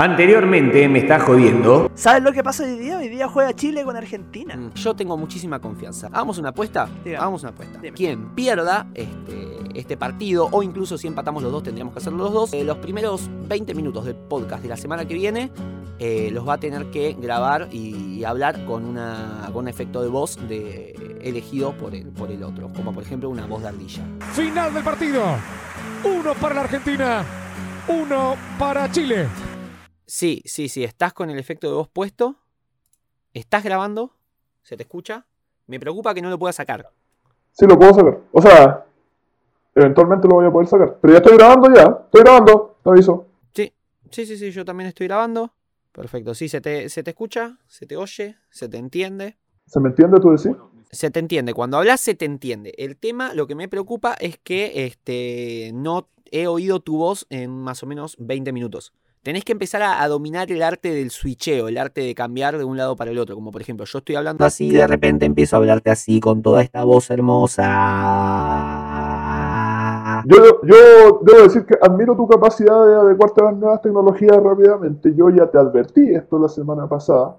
Anteriormente me está jodiendo. ¿Sabes lo que pasa hoy día? Hoy día juega Chile con Argentina. Mm, Yo tengo muchísima confianza. ¿Hagamos una apuesta? Dígame. Hagamos una apuesta. Dime. Quien pierda este, este partido, o incluso si empatamos los dos, tendríamos que hacerlo los dos, eh, los primeros 20 minutos del podcast de la semana que viene eh, los va a tener que grabar y, y hablar con, una, con un efecto de voz de, elegido por el, por el otro, como por ejemplo una voz de ardilla. Final del partido. Uno para la Argentina, uno para Chile. Sí, sí, sí, estás con el efecto de voz puesto, estás grabando, se te escucha. Me preocupa que no lo puedas sacar. Sí, lo puedo sacar. O sea, eventualmente lo voy a poder sacar. Pero ya estoy grabando ya. Estoy grabando. Te aviso. Sí, sí, sí, sí, yo también estoy grabando. Perfecto, sí, se te, se te escucha, se te oye, se te entiende. ¿Se me entiende tú decir? Se te entiende, cuando hablas se te entiende. El tema, lo que me preocupa es que este, no he oído tu voz en más o menos 20 minutos. Tenés que empezar a, a dominar el arte del switcheo, el arte de cambiar de un lado para el otro. Como por ejemplo, yo estoy hablando así y de repente empiezo a hablarte así con toda esta voz hermosa. Yo, yo debo decir que admiro tu capacidad de adecuarte a las nuevas tecnologías rápidamente. Yo ya te advertí esto la semana pasada,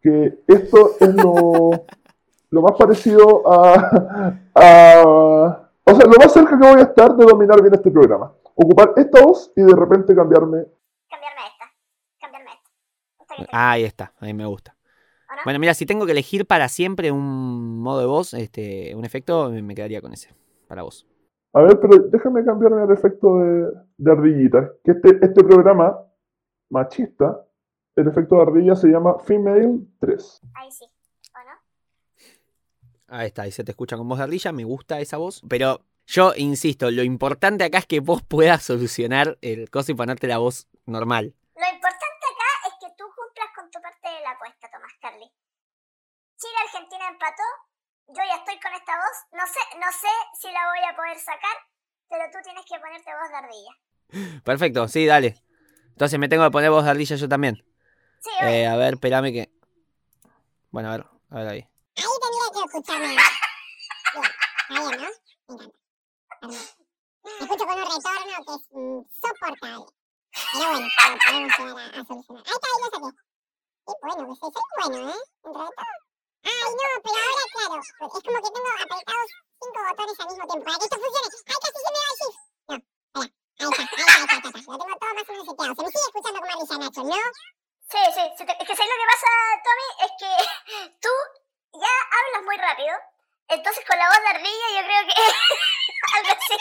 que esto es lo, lo más parecido a, a... O sea, lo más cerca que voy a estar de dominar bien este programa. Ocupar esta voz y de repente cambiarme. Cambiarme a esta. Cambiarme a esta. Tengo. Ahí está, ahí me gusta. Bueno, mira, si tengo que elegir para siempre un modo de voz, este, un efecto, me quedaría con ese, para vos. A ver, pero déjame cambiarme al efecto de, de ardillita. Que este, este programa machista, el efecto de ardilla se llama Female 3. Ahí sí. ¿O no? Ahí está, ahí se te escucha con voz de ardilla, me gusta esa voz. Pero yo insisto, lo importante acá es que vos puedas solucionar el coso y ponerte la voz normal. Lo importante acá es que tú cumplas con tu parte de la apuesta, Tomás Carly. Chile-Argentina empató. Yo ya estoy con esta voz. No sé, no sé si la voy a poder sacar, pero tú tienes que ponerte voz de ardilla. Perfecto, sí, dale. Entonces me tengo que poner voz de ardilla yo también. Sí, oye. Eh, a ver, espérame que. Bueno, a ver, a ver ahí. Ahí tendría que escucharme. Bien, está bien, ¿no? Hermoso. Me escucho con un retorno que es mm, soportable. Pero bueno, lo podemos llegar a, a solucionar. Ahí está, ahí lo saqué. Y bueno, pues soy bueno, ¿eh? Dentro de todo. Ay, no, pero ahora claro. Es como que tengo apretados cinco botones al mismo tiempo. Para que esto funcione. ¡Ay, casi se me va el shift! No. Ahí está, ahí está, ahí está, ahí está. Lo tengo todo más o menos seteado. Se me sigue escuchando como risa, Nacho, ¿no? Sí, sí, es que ¿sabes lo que pasa, Tommy? Es que tú ya hablas muy rápido. Entonces con la voz de ardilla yo creo que algo así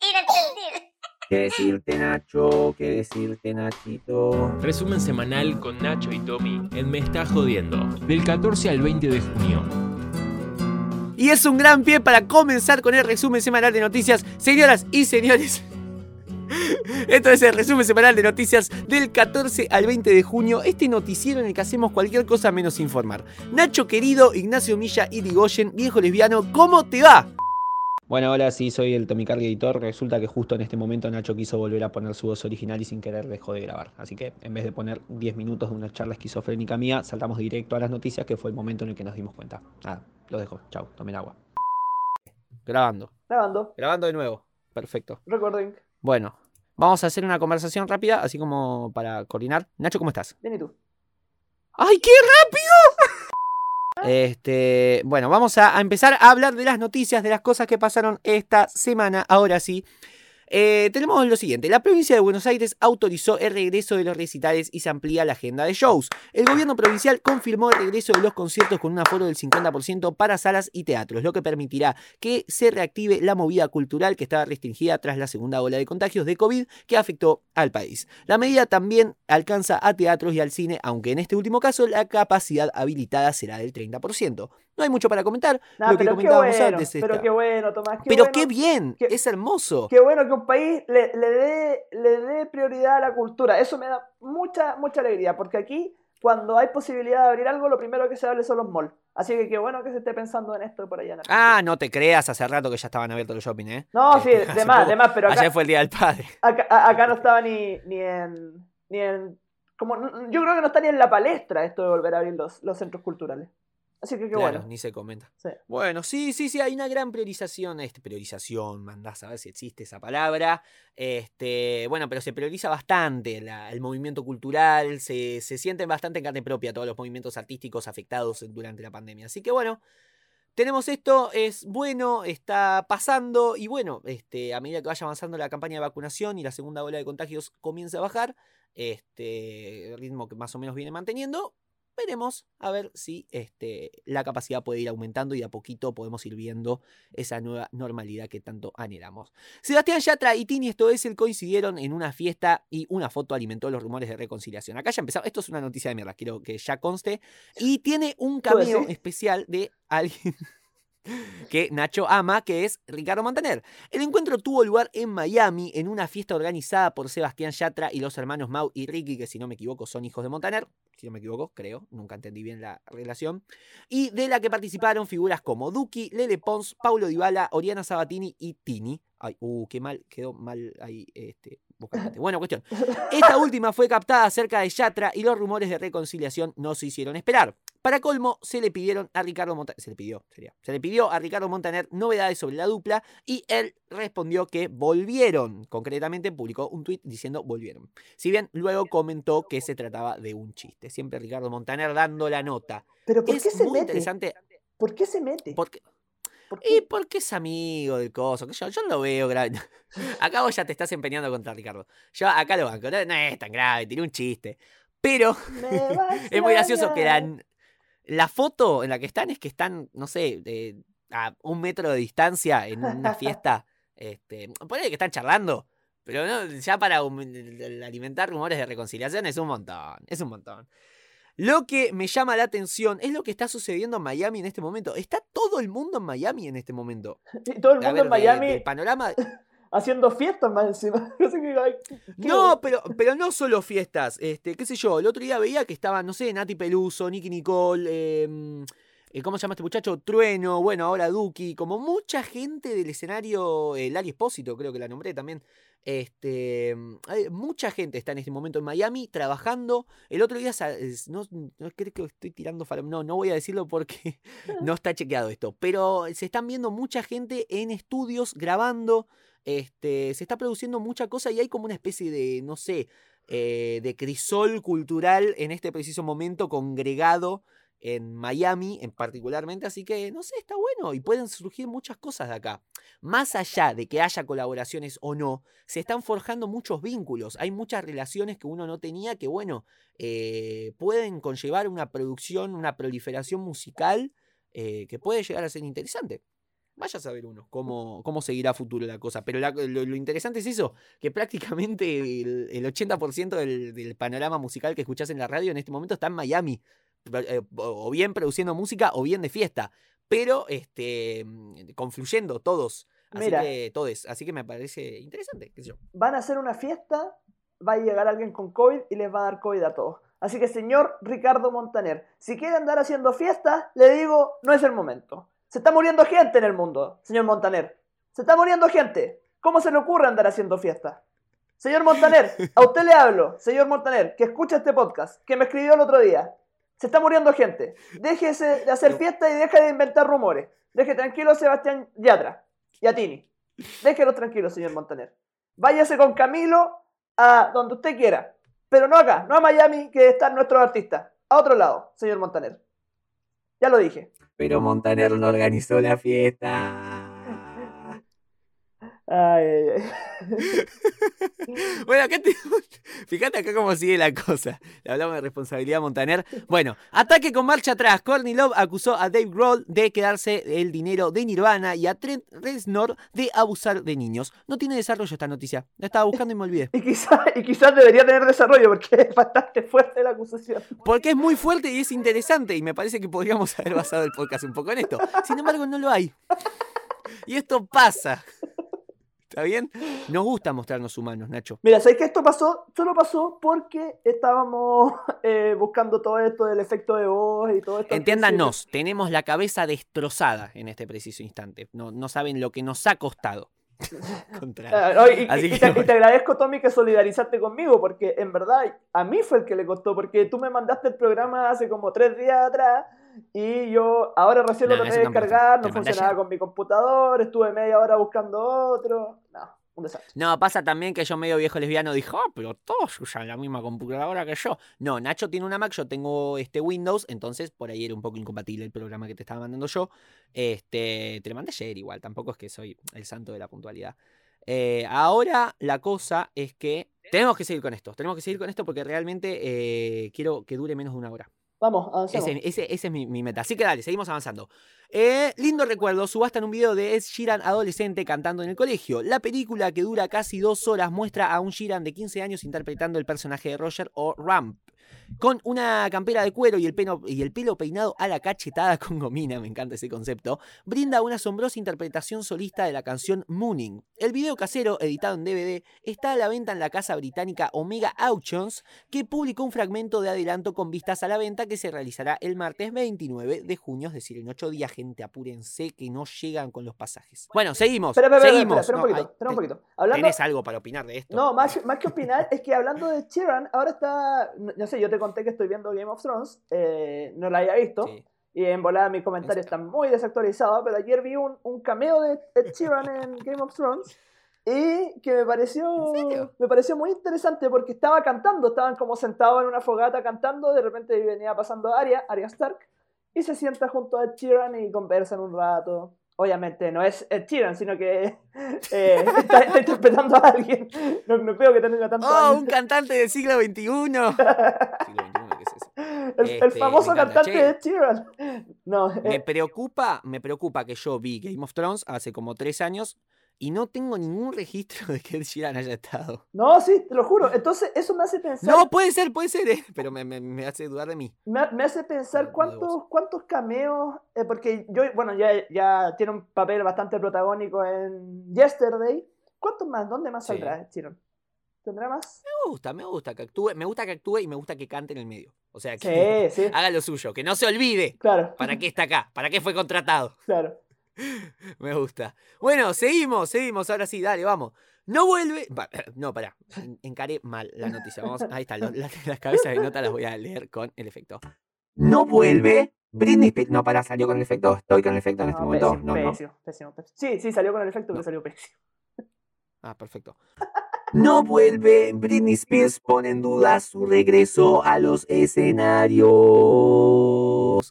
inentendible. ¿Qué decirte, Nacho? ¿Qué decirte, Nachito? Resumen semanal con Nacho y Tommy en Me Está Jodiendo. Del 14 al 20 de junio. Y es un gran pie para comenzar con el resumen semanal de noticias. Señoras y señores. Esto es el resumen semanal de noticias del 14 al 20 de junio. Este noticiero en el que hacemos cualquier cosa menos informar. Nacho querido, Ignacio Milla y Digoyen, viejo lesbiano, ¿cómo te va? Bueno, hola, sí, soy el Tommy Carly editor. Resulta que justo en este momento Nacho quiso volver a poner su voz original y sin querer dejó de grabar. Así que en vez de poner 10 minutos de una charla esquizofrénica mía, saltamos directo a las noticias, que fue el momento en el que nos dimos cuenta. Nada, lo dejo. Chau, tomen agua. Grabando. Grabando. Grabando de nuevo. Perfecto. Recording. Bueno, vamos a hacer una conversación rápida, así como para coordinar. Nacho, ¿cómo estás? Bien, ¿y tú? ¡Ay, qué rápido! Este, bueno, vamos a, a empezar a hablar de las noticias, de las cosas que pasaron esta semana. Ahora sí. Eh, tenemos lo siguiente, la provincia de Buenos Aires autorizó el regreso de los recitales y se amplía la agenda de shows. El gobierno provincial confirmó el regreso de los conciertos con un aforo del 50% para salas y teatros, lo que permitirá que se reactive la movida cultural que estaba restringida tras la segunda ola de contagios de COVID que afectó al país. La medida también alcanza a teatros y al cine, aunque en este último caso la capacidad habilitada será del 30%. No hay mucho para comentar, Nah, lo que comentábamos bueno, antes. pero qué bueno, Tomás. Qué Pero bueno, qué bien, qué- es hermoso. Qué bueno que un país le, le dé, le dé prioridad a la cultura. Eso me da mucha, mucha alegría, porque aquí, cuando hay posibilidad de abrir algo, lo primero que se abre son los malls. Así que qué bueno que se esté pensando en esto por allá. en. Ah, no te creas, hace rato que ya estaban abiertos los shopping, ¿eh? No, sí, Este, de más, de más, pero acá, Ayer fue el Día del Padre. acá, acá no estaba ni, ni en. Ni en como, yo creo que no está ni en la palestra esto de volver a abrir los, los centros culturales. Así que qué Claro, bueno. ni se comenta. Sí. Bueno, sí, sí, sí, hay una gran priorización, este, priorización, mandás a ver si existe esa palabra. Este, bueno, pero se prioriza bastante la- el movimiento cultural, se, se sienten bastante en carne propia todos los movimientos artísticos afectados durante la pandemia. Así que bueno, tenemos esto, es bueno, está pasando, y bueno, este, a medida que vaya avanzando la campaña de vacunación y la segunda ola de contagios comienza a bajar, este el ritmo que más o menos viene manteniendo, veremos a ver si este, la capacidad puede ir aumentando y de a poquito podemos ir viendo esa nueva normalidad que tanto anhelamos. Sebastián Yatra y Tini esto es el coincidieron en una fiesta y una foto alimentó los rumores de reconciliación. Acá ya empezamos, esto es una noticia de mierda, quiero que ya conste, y tiene un ¿Tú cameo especial de alguien que Nacho ama, que es Ricardo Montaner. El encuentro tuvo lugar en Miami en una fiesta organizada por Sebastián Yatra y los hermanos Mau y Ricky, que si no me equivoco son hijos de Montaner, si no me equivoco, creo, nunca entendí bien la relación, y de la que participaron figuras como Duki, Lele Pons, Paulo Dybala, Oriana Sabatini y Tini. Ay, uh, qué mal, quedó mal ahí este. Bueno, cuestión. Esta última fue captada cerca de Yatra y los rumores de reconciliación no se hicieron esperar. Para colmo, se le pidieron a Ricardo Montaner, se le pidió, sería, se le pidió a Ricardo Montaner novedades sobre la dupla y él respondió que volvieron. Concretamente publicó un tuit diciendo volvieron. Si bien luego comentó que se trataba de un chiste. Siempre Ricardo Montaner dando la nota. Pero ¿por es qué se muy mete? interesante ¿Por qué se mete? porque ¿Por y qué? porque es amigo del coso, que yo, yo lo veo grave. Acá vos ya te estás empeñando contra Ricardo. Yo acá lo banco, no, no es tan grave, tiré un chiste. Pero es muy gracioso que la, la foto en la que están es que están, no sé, eh, a un metro de distancia en una fiesta. este, ponele que están charlando, pero no, ya para alimentar rumores de reconciliación es un montón, es un montón. Lo que me llama la atención es lo que está sucediendo en Miami en este momento. Está todo el mundo en Miami en este momento. Y todo el mundo ver, en de- Miami del panorama. haciendo fiestas más encima. Así que, ay, ¿qué- qué- No, pero, pero no solo fiestas. Este, qué sé yo, el otro día veía que estaban, no sé, Nati Peluso, Nicky Nicole, eh, eh, ¿cómo se llama este muchacho? Trueno, bueno, ahora Duki, como mucha gente del escenario, el Lali Espósito, creo que la nombré también. Este, hay mucha gente está en este momento en Miami trabajando. El otro día, no, no creo que estoy tirando faro- no, no voy a decirlo porque no está chequeado esto, pero se están viendo mucha gente en estudios grabando. Este, se está produciendo mucha cosa y hay como una especie de, no sé, eh, de crisol cultural en este preciso momento congregado en Miami en particularmente, así que no sé, está bueno y pueden surgir muchas cosas de acá. Más allá de que haya colaboraciones o no, se están forjando muchos vínculos, hay muchas relaciones que uno no tenía que, bueno, eh, pueden conllevar una producción, una proliferación musical eh, que puede llegar a ser interesante. Vaya a saber uno cómo, cómo seguirá a futuro la cosa. Pero la- lo, lo interesante es eso, que prácticamente el, el 80% del, del panorama musical que escuchás en la radio en este momento está en Miami. Eh, O bien produciendo música o bien de fiesta. Pero este mm, confluyendo todos. Así Mira. que todos. Así que me parece interesante, qué sé yo. Van a hacer una fiesta, va a llegar alguien con COVID y les va a dar COVID a todos. Así que, señor Ricardo Montaner, si quiere andar haciendo fiestas, le digo, no es el momento. Se está muriendo gente en el mundo, señor Montaner. Se está muriendo gente. ¿Cómo se le ocurre andar haciendo fiestas? Señor Montaner, a usted le hablo, señor Montaner, que escucha este podcast, que me escribió el otro día. Se está muriendo gente. Déjese de hacer No. fiestas y deje de inventar rumores. Deje tranquilo a Sebastián Yatra y a Tini. Déjelo tranquilo, señor Montaner. Váyase con Camilo a donde usted quiera. Pero no acá, no a Miami, que están nuestros artistas. A otro lado, señor Montaner. Ya lo dije. Pero Montaner no organizó la fiesta. Ay, ay, ay. Bueno, acá te... fíjate acá cómo sigue la cosa. Le hablamos de responsabilidad Montaner. Bueno, ataque con marcha atrás. Courtney Love acusó a Dave Grohl de quedarse el dinero de Nirvana y a Trent Reznor de abusar de niños. No tiene desarrollo esta noticia. La estaba buscando y me olvidé. Y quizás y quizás debería tener desarrollo porque es bastante fuerte la acusación. Porque es muy fuerte y es interesante y me parece que podríamos haber basado el podcast un poco en esto. Sin embargo, no lo hay. Y esto pasa. ¿Está bien? Nos gusta mostrarnos humanos, Nacho. Mira, ¿sabes que esto pasó? Solo pasó porque estábamos eh, buscando todo esto del efecto de voz y todo esto. Entiéndanos, tenemos la cabeza destrozada en este preciso instante. No, no saben lo que nos ha costado. no, y, Así y- que y te, y bueno. te agradezco, Tommy, que solidarizaste conmigo, porque en verdad a mí fue el que le costó, porque tú me mandaste el programa hace como tres días atrás y yo ahora recién lo No, traté eso de descargar, lo no funcionaba con mi computador, estuve media hora buscando otro. No, pasa también que yo medio viejo lesbiano dijo, ah, pero todos usan la misma computadora que yo. No, Nacho tiene una Mac, yo tengo este Windows, entonces por ahí era un poco incompatible el programa que te estaba mandando yo. Este, te lo mandé ayer igual, tampoco es que soy el santo de la puntualidad. Eh, ahora la cosa es que tenemos que seguir con esto, tenemos que seguir con esto porque realmente eh, quiero que dure menos de una hora. Vamos, avancemos. Ese, es mi, meta. Así que dale, seguimos avanzando. Eh, lindo recuerdo, subastan un video de Ed Sheeran adolescente cantando en el colegio. La película, que dura casi dos horas, muestra a un Sheeran de 15 años interpretando el personaje de Roger o Ramp. Con una campera de cuero y el, pelo, y el pelo peinado a la cachetada con gomina, me encanta ese concepto, brinda una asombrosa interpretación solista de la canción Mooning. El video casero, editado en DVD, está a la venta en la casa británica Omega Auctions, que publicó un fragmento de adelanto con vistas a la venta que se realizará el martes 29 de junio, es decir, en ocho días, gente, apúrense que no llegan con los pasajes. Bueno, seguimos, espera, seguimos. espera, un poquito, un poquito. Hablando, ¿Tenés algo para opinar de esto? No, más, más que opinar, es que hablando de Sheeran, ahora está. No, yo te conté que estoy viendo Game of Thrones, eh, no la había visto, Sí. y en volada mis comentarios están muy desactualizados, pero ayer vi un, un cameo de Ed Sheeran en Game of Thrones. Y que me pareció, me pareció muy interesante porque estaba cantando, estaban como sentados en una fogata cantando, de repente venía pasando Arya, Arya Stark, y se sienta junto a Ed Sheeran y conversan un rato. Obviamente no es Ed Sheeran, sino que eh, está, está interpretando a alguien. No, no creo que tenga tanto ¡Oh, años. un cantante del siglo XXI! siglo XXI, ¿qué es eso? el, el Este, famoso me encanta, cantante che. de Ed Sheeran. No, Me eh, preocupa, me preocupa que yo vi Game of Thrones hace como tres años y no tengo ningún registro de que Ed Sheeran haya estado. no, sí, te lo juro. Entonces eso me hace pensar, No, puede ser, puede ser, eh, pero me, me- me hace dudar de mí. me, me hace pensar cuántos, cuántos cameos, eh, porque yo, bueno, ya, ya tiene un papel bastante protagónico en Yesterday. ¿Cuántos más? ¿Dónde más Sí. saldrá Ed Sheeran? ¿Tendrá más? Me gusta, me gusta que actúe, me gusta que actúe y me gusta que cante en el medio. O sea, que Sí, sí, haga lo suyo, que no se olvide. claro, ¿Para qué está acá? ¿Para qué fue contratado? claro. Me gusta. Bueno, seguimos, seguimos. Ahora sí, dale, vamos. No vuelve. No, pará. en- Encaré mal la noticia. Vamos, ahí está. lo- la- las cabezas de nota las voy a leer con el efecto. No vuelve. Britney Spears. No, pará, salió con el efecto. Estoy con el efecto en este No, momento. pésimo, No, no. pésimo, pésimo, pésimo. Sí, sí, salió con el efecto, pero salió pésimo. Ah, perfecto. No vuelve. Britney Spears pone en duda su regreso a los escenarios.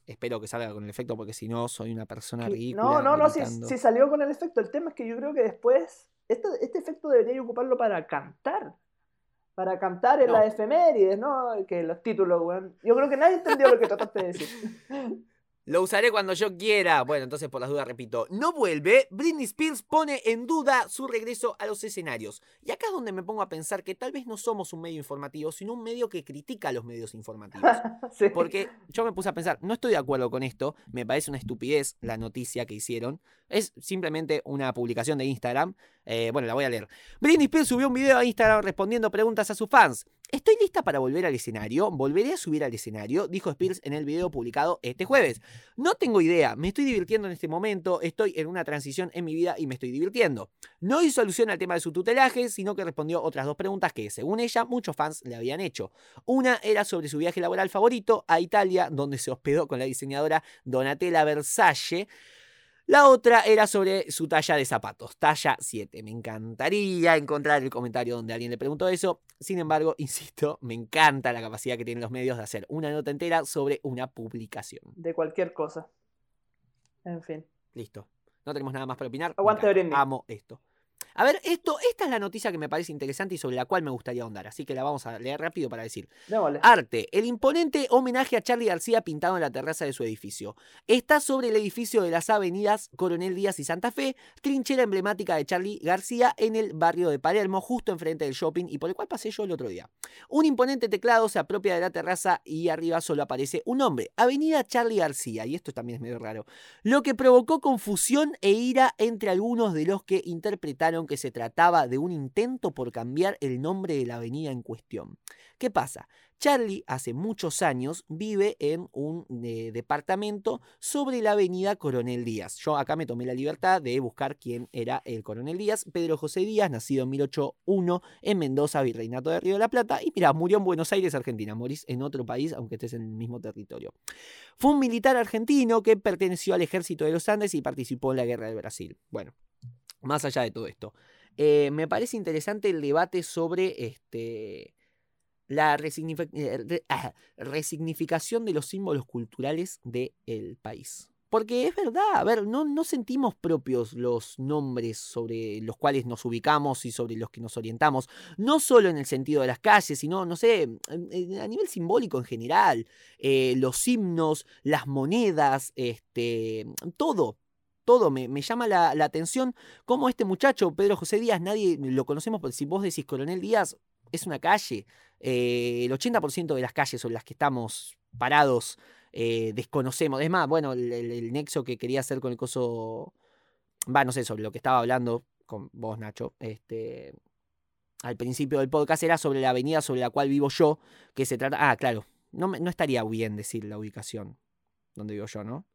Espero que salga con el efecto porque si no soy una persona ridícula. No, no, no, si, salió con el efecto. El tema es que yo creo que después, este, este efecto debería ocuparlo para cantar. Para cantar en No. las efemérides, ¿no? Que los títulos, weón. Yo creo que nadie entendió lo que trataste de decir. Lo usaré cuando yo quiera. Bueno, entonces por las dudas repito. No vuelve. Britney Spears pone en duda su regreso a los escenarios. Y acá es donde me pongo a pensar que tal vez no somos un medio informativo, sino un medio que critica a los medios informativos. Sí. Porque yo me puse a pensar, no estoy de acuerdo con esto, me parece una estupidez la noticia que hicieron. Es simplemente una publicación de Instagram. Eh, bueno, la voy a leer. Britney Spears subió un video a Instagram respondiendo preguntas a sus fans. Estoy lista para volver al escenario, volveré a subir al escenario, dijo Spears en el video publicado este jueves. No tengo idea, me estoy divirtiendo en este momento, estoy en una transición en mi vida y me estoy divirtiendo. No hizo alusión al tema de su tutelaje, sino que respondió otras dos preguntas que, según ella, muchos fans le habían hecho. Una era sobre su viaje laboral favorito a Italia, donde se hospedó con la diseñadora Donatella Versace. La otra era sobre su talla de zapatos, talla 7. Me encantaría encontrar el comentario donde alguien le preguntó eso. Sin embargo, insisto, me encanta la capacidad que tienen los medios de hacer una nota entera sobre una publicación. De cualquier cosa. En fin. Listo. No tenemos nada más para opinar. Aguante. Amo esto. A ver, esto, esta es la noticia que me parece interesante y sobre la cual me gustaría ahondar. Así que la vamos a leer rápido para decir. Arte. El imponente homenaje a Charlie García pintado en la terraza de su edificio. Está sobre el edificio de las avenidas Coronel Díaz y Santa Fe, trinchera emblemática de Charlie García en el barrio de Palermo, justo enfrente del shopping y por el cual pasé yo el otro día. Un imponente teclado se apropia de la terraza y arriba solo aparece un nombre, Avenida Charlie García, y esto también es medio raro, lo que provocó confusión e ira entre algunos de los que interpretaron que se trataba de un intento por cambiar el nombre de la avenida en cuestión. ¿Qué pasa? Charlie hace muchos años vive en un eh, departamento sobre la avenida Coronel Díaz. Yo acá me tomé la libertad de buscar quién era el Coronel Díaz. Pedro José Díaz, nacido en 1801 en Mendoza, Virreinato de Río de la Plata. Y mira, murió en Buenos Aires, Argentina. Morís en otro país, aunque estés en el mismo territorio. Fue un militar argentino que perteneció al ejército de los Andes y participó en la Guerra del Brasil. Bueno, más allá de todo esto. eh, me parece interesante el debate sobre este, la eh, ah, resignificación de los símbolos culturales del país. Porque es verdad, a ver, no, sentimos propios los nombres sobre los cuales nos ubicamos y sobre los que nos orientamos, no solo en el sentido de las calles, sino, no sé, a nivel simbólico en general, eh, los himnos, las monedas, este, todo, todo me, me llama la, la atención cómo este muchacho, Pedro José Díaz, nadie lo conocemos, pero si vos decís Coronel Díaz, es una calle. Eh, el 80% de las calles sobre las que estamos parados eh, desconocemos. Es más, bueno, el, el- nexo que quería hacer con el coso, va, no sé, sobre lo que estaba hablando con vos, Nacho, este, al principio del podcast era sobre la avenida sobre la cual vivo yo, que se trata... Ah, claro, no, no estaría bien decir la ubicación donde vivo yo, ¿no?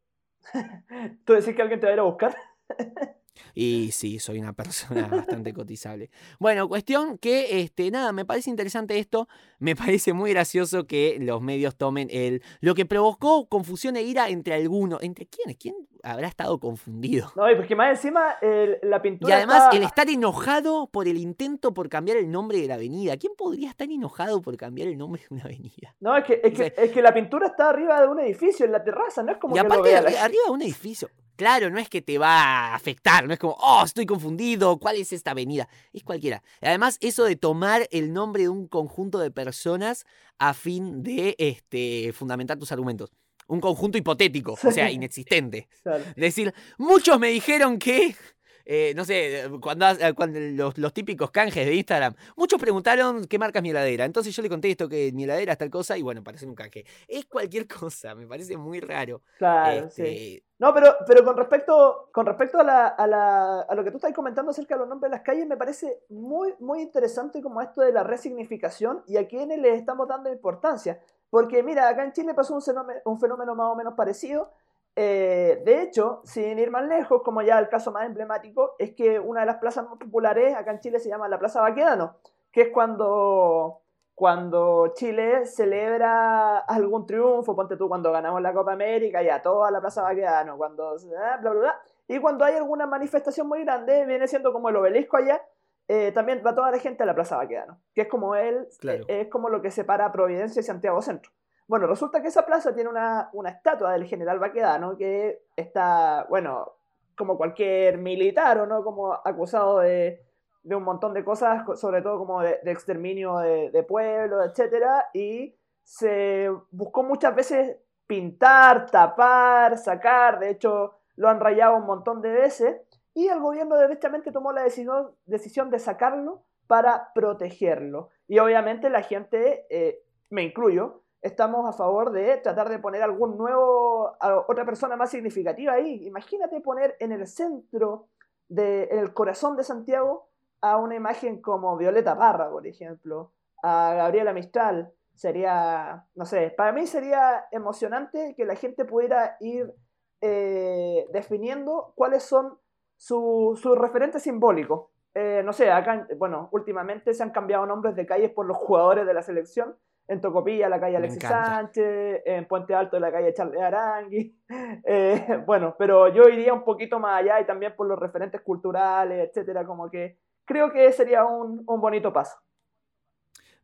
¿Tú decís que alguien te va a ir a buscar? Y sí, soy una persona bastante cotizable. Bueno, cuestión que, este, nada, me parece interesante esto. Me parece muy gracioso que los medios tomen el. Lo que provocó confusión e ira entre algunos. ¿Entre quiénes? ¿Quién habrá estado confundido? No, y porque más encima el- la pintura. Y además, está- el estar enojado por el intento por cambiar el nombre de la avenida. ¿Quién podría estar enojado por cambiar el nombre de una avenida? No, es que, es, que, es que la pintura está arriba de un edificio, en la terraza, no es como Y que lo aparte, vea la arri- arriba de un edificio. Claro, no es que te va a afectar, no es como, oh, estoy confundido, ¿cuál es esta avenida? Es cualquiera. Además, eso de tomar el nombre de un conjunto de personas a fin de este, fundamentar tus argumentos. Un conjunto hipotético, o sea, inexistente. Claro. Es decir, muchos me dijeron que, eh, no sé, cuando, los, los típicos canjes de Instagram, muchos preguntaron qué marca es mi heladera. Entonces yo le contesto que mi heladera es tal cosa y bueno, parece un canje. Es cualquier cosa, me parece muy raro. Claro, sí. No, pero, pero con respecto, con respecto a, lo que tú estás comentando acerca de los nombres de las calles, me parece muy, muy interesante como esto de la resignificación y a quiénes les estamos dando importancia. Porque mira, acá en Chile pasó un fenómeno, un fenómeno más o menos parecido. Eh, de hecho, sin ir más lejos, como ya el caso más emblemático, es que una de las plazas más populares acá en Chile se llama la Plaza Baquedano, que es cuando, cuando Chile celebra algún triunfo, ponte tú cuando ganamos la Copa América, ya toda la Plaza Baquedano, cuando ah, bla, bla, bla, y cuando hay alguna manifestación muy grande, viene siendo como el obelisco allá, eh, también va toda la gente a la Plaza Baquedano, que es como él, Claro. eh, es como lo que separa Providencia y Santiago Centro. Bueno, resulta que esa plaza tiene una, una estatua del general Baquedano que está, bueno, como cualquier militar o no, como acusado de, de un montón de cosas, co- sobre todo como de, exterminio de, de pueblos, etcétera, y se buscó muchas veces pintar, tapar, sacar, de hecho lo han rayado un montón de veces, y el gobierno derechamente tomó la decisión, de sacarlo para protegerlo. Y obviamente la gente, eh, me incluyo, estamos a favor de tratar de poner algún nuevo, otra persona más significativa ahí. Imagínate poner en el centro, de, el corazón de Santiago, a una imagen como Violeta Parra, por ejemplo, a Gabriela Mistral. Sería, no sé, para mí sería emocionante que la gente pudiera ir eh, definiendo cuáles son su- sus referentes simbólicos. Eh, no sé, acá, en- bueno, últimamente se han cambiado nombres de calles por los jugadores de la selección. En Tocopilla, la calle Alexis. Sánchez, en Puente Alto, la calle Charles Arangui. Eh, bueno, pero yo iría un poquito más allá y también por los referentes culturales, etcétera, como que creo que sería un, un bonito paso.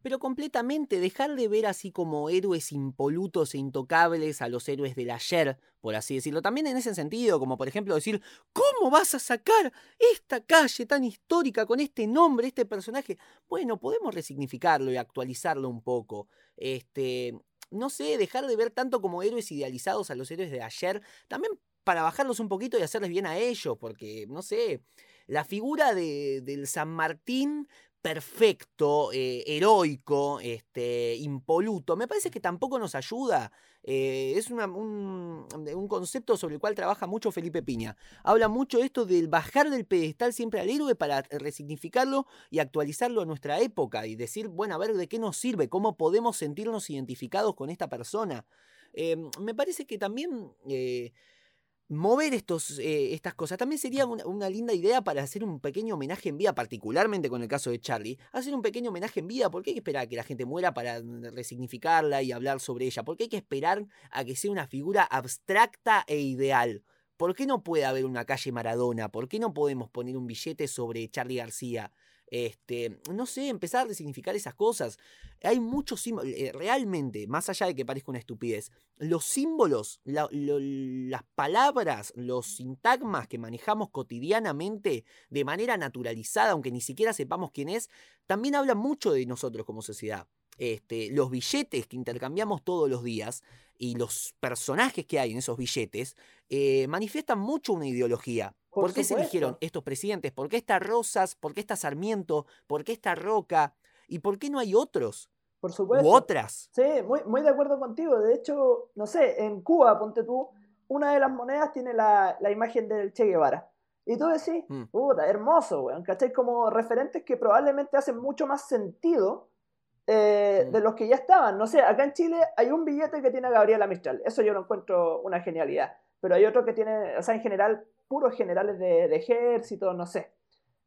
Pero completamente, dejar de ver así como héroes impolutos e intocables a los héroes del ayer, por así decirlo. También en ese sentido, como por ejemplo decir, ¿cómo vas a sacar esta calle tan histórica con este nombre, este personaje? Bueno, podemos resignificarlo y actualizarlo un poco. Este, no sé, dejar de ver tanto como héroes idealizados a los héroes de ayer, también para bajarlos un poquito y hacerles bien a ellos, porque, no sé, la figura de, del San Martín perfecto, eh, heroico, este, impoluto, me parece que tampoco nos ayuda. Eh, es un, un concepto sobre el cual trabaja mucho Felipe Piña. Habla mucho esto del bajar del pedestal siempre al héroe para resignificarlo y actualizarlo a nuestra época y decir, bueno, a ver de qué nos sirve, cómo podemos sentirnos identificados con esta persona. Eh, me parece que también eh, mover estos, eh, estas cosas también sería una, una linda idea para hacer un pequeño homenaje en vida, particularmente con el caso de Charlie. Hacer un pequeño homenaje en vida, porque hay que esperar a que la gente muera para resignificarla y hablar sobre ella? porque hay que esperar a que sea una figura abstracta e ideal? ¿Por qué no puede haber una calle Maradona? ¿Por qué no podemos poner un billete sobre Charlie García? Este, no sé, empezar a resignificar esas cosas. Hay muchos símbolos, eh, realmente, más allá de que parezca una estupidez, los símbolos, la- lo- las palabras, los sintagmas que manejamos cotidianamente de manera naturalizada, aunque ni siquiera sepamos quién es, también hablan mucho de nosotros como sociedad. Este, los billetes que intercambiamos todos los días y los personajes que hay en esos billetes eh, manifiestan mucho una ideología. Por ¿Por, qué se eligieron estos presidentes? ¿Por qué está Rosas? ¿Por qué está Sarmiento? ¿Por qué está Roca? ¿Y por qué no hay otros? Por ¿U supuesto. otras? Sí, muy, muy de acuerdo contigo. De hecho, no sé, en Cuba, ponte tú, una de las monedas tiene la, la imagen del Che Guevara. Y tú decís, Mm. puta, hermoso, weón, ¿cachai? Como referentes que probablemente hacen mucho más sentido eh, Mm. de los que ya estaban. No sé, acá en Chile hay un billete que tiene a Gabriela Mistral. Eso yo lo encuentro una genialidad. Pero hay otro que tiene, o sea, en general, puros generales de, de ejército, no sé.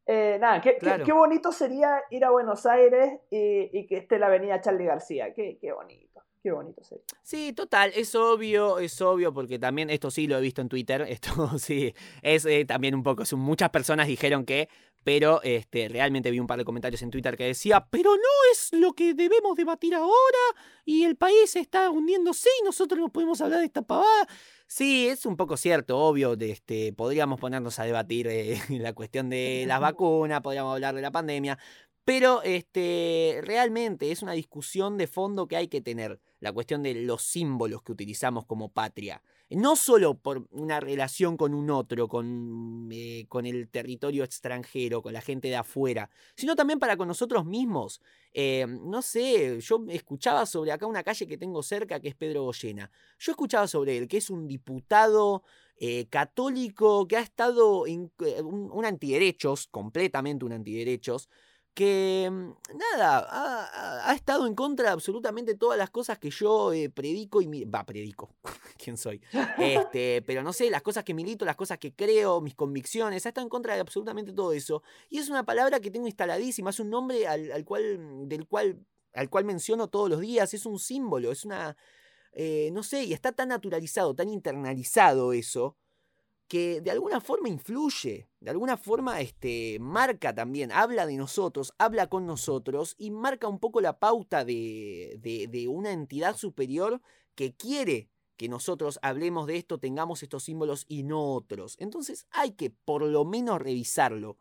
Eh, nada, qué, qué- bonito sería ir a Buenos Aires y, y que esté la avenida Charlie García. Qué, qué bonito, qué bonito sería. Sí, total, es obvio, es obvio, porque también esto sí lo he visto en Twitter, esto sí, es eh, también un poco, son- muchas personas dijeron que, pero este, realmente vi un par de comentarios en Twitter que decía, pero no es lo que debemos debatir ahora, y el país está hundiéndose y nosotros no podemos hablar de esta pavada. Sí, es un poco cierto, obvio, de este, podríamos ponernos a debatir eh, la cuestión de las vacunas, podríamos hablar de la pandemia, pero este, realmente es una discusión de fondo que hay que tener, la cuestión de los símbolos que utilizamos como patria. No solo por una relación con un otro, con, eh, con el territorio extranjero, con la gente de afuera, sino también para con nosotros mismos. Eh, no sé, yo escuchaba sobre acá una calle que tengo cerca, que es Pedro Goyena. Yo escuchaba sobre él, que es un diputado eh, católico que ha estado en un, un antiderechos, completamente un antiderechos, que mm, nada, ha, estado en contra de absolutamente todas las cosas que yo eh, predico y va, predico, quién soy. Este, pero no sé, las cosas que milito, las cosas que creo, mis convicciones, ha estado en contra de absolutamente todo eso. Y es una palabra que tengo instaladísima, es un nombre al, al cual, del cual, al cual menciono todos los días, es un símbolo, es una, eh, no sé, y está tan naturalizado, tan internalizado eso, que de alguna forma influye, de alguna forma este, marca también, habla de nosotros, habla con nosotros y marca un poco la pauta de, de, de una entidad superior que quiere que nosotros hablemos de esto, tengamos estos símbolos y no otros. Entonces hay que por lo menos revisarlo.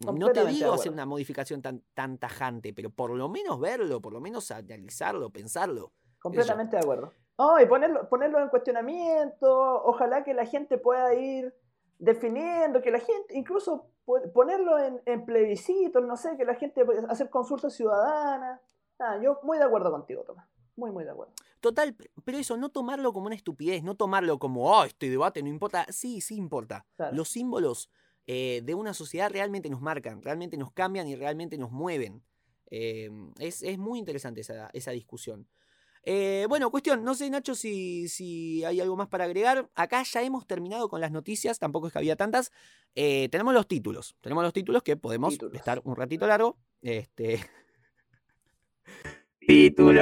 No te digo hacer una modificación tan, tan tajante, pero por lo menos verlo, por lo menos analizarlo, pensarlo. Completamente de acuerdo. No, y ponerlo, ponerlo en cuestionamiento, ojalá que la gente pueda ir definiendo, que la gente, incluso ponerlo en, en plebiscitos, no sé, que la gente pueda hacer consultas ciudadanas. Nada, yo muy de acuerdo contigo, Tomás. Muy, muy de acuerdo. Total, pero eso, no tomarlo como una estupidez, no tomarlo como, oh, este debate no importa. Sí, sí importa. Claro. Los símbolos eh, de una sociedad realmente nos marcan, realmente nos cambian y realmente nos mueven. Eh, es, es muy interesante esa, esa discusión. Eh, bueno, cuestión, no sé Nacho si, si hay algo más para agregar. Acá ya hemos terminado con las noticias, tampoco es que había tantas. Eh, tenemos los títulos, tenemos los títulos que podemos Títulos. estar un ratito largo. Este, Títulos.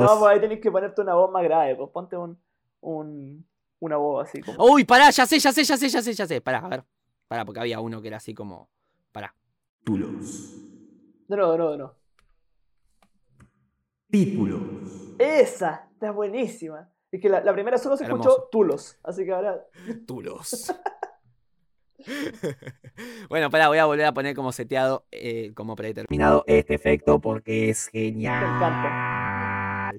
No, pues ahí tenés que ponerte una voz más grave, pues ponte un, un, una voz así como. Uy, pará, ya sé, ya sé, ya sé, ya sé, ya sé. Pará, a ver. Pará, porque había uno que era así como. Pará. Títulos. De nuevo, de nuevo. Títulos. Esa, está buenísima. Es que la, la primera solo se escuchó. Tulos, así que ahora. Tulos. bueno, pará, voy a volver a poner como seteado, eh, como predeterminado Terminado este efecto porque es Me genial. encanta.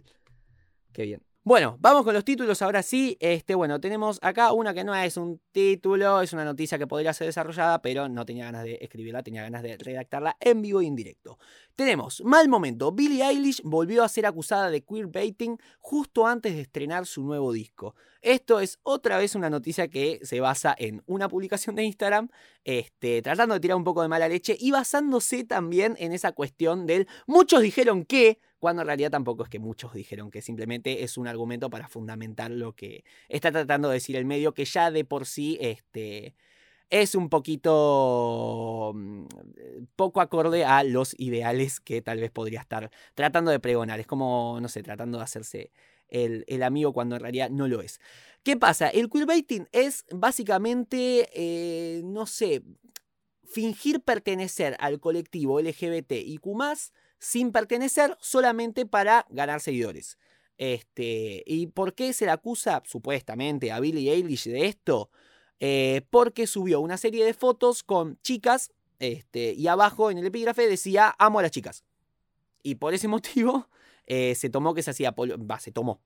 Qué bien. Bueno, vamos con los títulos ahora sí. Este, bueno, tenemos acá una que no es un título, es una noticia que podría ser desarrollada, pero no tenía ganas de escribirla, tenía ganas de redactarla en vivo y en directo. Tenemos, mal momento, Billie Eilish volvió a ser acusada de queerbaiting justo antes de estrenar su nuevo disco. Esto es otra vez una noticia que se basa en una publicación de Instagram, este, tratando de tirar un poco de mala leche y basándose también en esa cuestión del muchos dijeron que, cuando en realidad tampoco es que muchos dijeron que simplemente es un argumento para fundamentar lo que está tratando de decir el medio, que ya de por sí este, es un poquito mm, poco acorde a los ideales que tal vez podría estar tratando de pregonar. Es como, no sé, tratando de hacerse el, amigo cuando en realidad no lo es. ¿Qué pasa? El queerbaiting es básicamente, eh, no sé, fingir pertenecer al colectivo LGBT y Q sin pertenecer solamente para ganar seguidores. Este, ¿Y por qué se le acusa supuestamente a Billie Eilish de esto? Eh, porque subió una serie de fotos con chicas este, y abajo en el epígrafe decía amo a las chicas. Y por ese motivo eh, se tomó que se hacía, va, se tomó.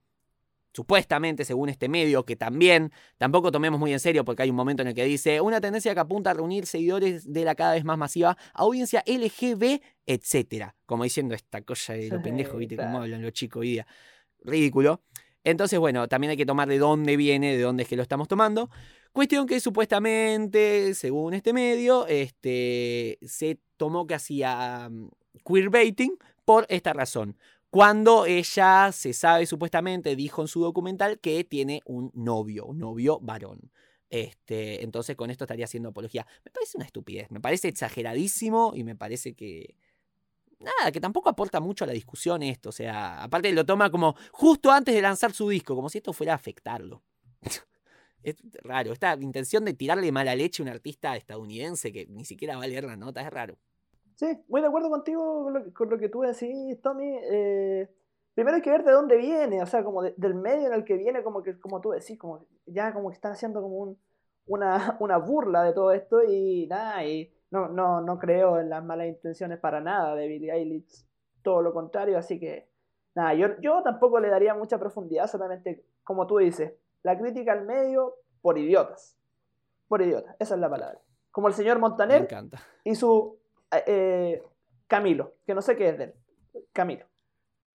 Supuestamente, según este medio, que también tampoco tomemos muy en serio porque hay un momento en el que dice una tendencia que apunta a reunir seguidores de la cada vez más masiva audiencia LGB, etcétera. Como diciendo esta cosa de lo pendejo, ¿viste? Como hablan los chicos hoy día. Ridículo. Entonces, bueno, también hay que tomar de dónde viene, de dónde es que lo estamos tomando. Cuestión que supuestamente, según este medio, este, se tomó que hacía mm, queerbaiting por esta razón cuando ella se sabe supuestamente, dijo en su documental, que tiene un novio, un novio varón. Este, entonces con esto estaría haciendo apología. Me parece una estupidez, me parece exageradísimo y me parece que... Nada, que tampoco aporta mucho a la discusión esto. O sea, aparte lo toma como justo antes de lanzar su disco, como si esto fuera a afectarlo. es raro, esta intención de tirarle mala leche a un artista estadounidense que ni siquiera va a leer la nota, es raro. Sí, muy de acuerdo contigo con lo, con lo que tú decís, Tommy. Eh, primero hay que ver de dónde viene, o sea, como del medio en el que viene, como que como tú decís, como ya como que están haciendo como un, una, una burla de todo esto y nada, y no, no, no creo en las malas intenciones para nada de Billie Eilish, todo lo contrario, así que nada, yo, yo tampoco le daría mucha profundidad, solamente como tú dices, la crítica al medio por idiotas, por idiotas, esa es la palabra. Como el señor Montaner Me encanta. y su eh, Camilo, que no sé qué es de él. Camilo.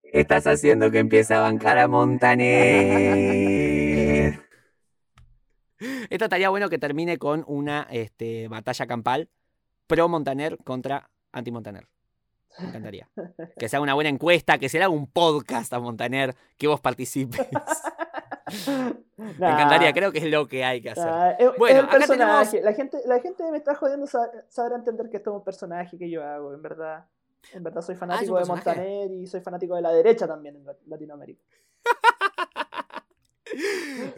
Estás haciendo que empiece a bancar a Montaner. Esto estaría bueno que termine con una este, batalla campal pro Montaner contra anti Montaner. Me encantaría. Que sea una buena encuesta, que se le haga un podcast a Montaner, que vos participes. Me encantaría, creo que es lo que hay que hacer. Nah, es, Bueno, es un personaje. tenemos- La, gente, la gente me está jodiendo sa- sabrá entender que esto es un personaje que yo hago, en verdad. En verdad soy fanático de Ah. Montaner y soy fanático de la derecha también en Lat- Latinoamérica.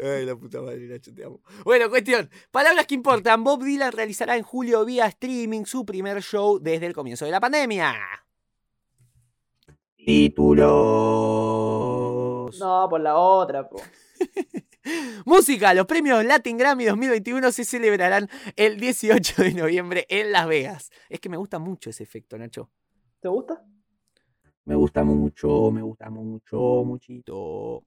Ay, la puta madre, Nacho, te amo. Bueno, cuestión. Palabras que importan. Bob Dylan realizará en julio vía streaming su primer show desde el comienzo de la pandemia. Títulos. No, por la otra, po. Música, los premios Latin Grammy 2021 se celebrarán el 18 de noviembre en Las Vegas. Es que me gusta mucho ese efecto, Nacho. ¿Te gusta? Me gusta mucho, me gusta mucho, muchito.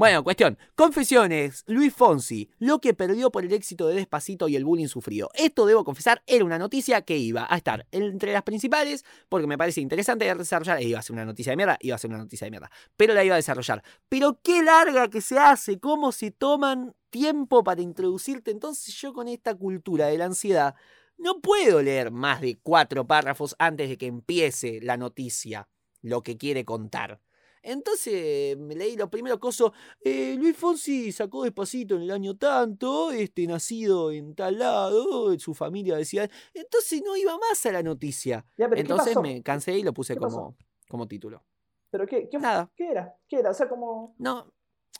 Bueno, cuestión. Confesiones. Luis Fonsi. Lo que perdió por el éxito de Despacito y el bullying sufrido. Esto, debo confesar, era una noticia que iba a estar entre las principales porque me parece interesante de desarrollar. Iba a ser una noticia de mierda, iba a ser una noticia de mierda. Pero la iba a desarrollar. Pero qué larga que se hace. Cómo se toman tiempo para introducirte. Entonces yo con esta cultura de la ansiedad no puedo leer más de cuatro párrafos antes de que empiece la noticia. Lo que quiere contar. Entonces me leí lo primero coso. eh, Luis Fonsi sacó despacito en el año tanto, este, nacido en tal lado, su familia decía. Entonces no iba más a la noticia. Ya, pero ¿qué Entonces me cansé y lo puse ¿Qué como, como título. ¿Pero qué, qué, Nada. qué era? ¿Qué era? O sea, como... No,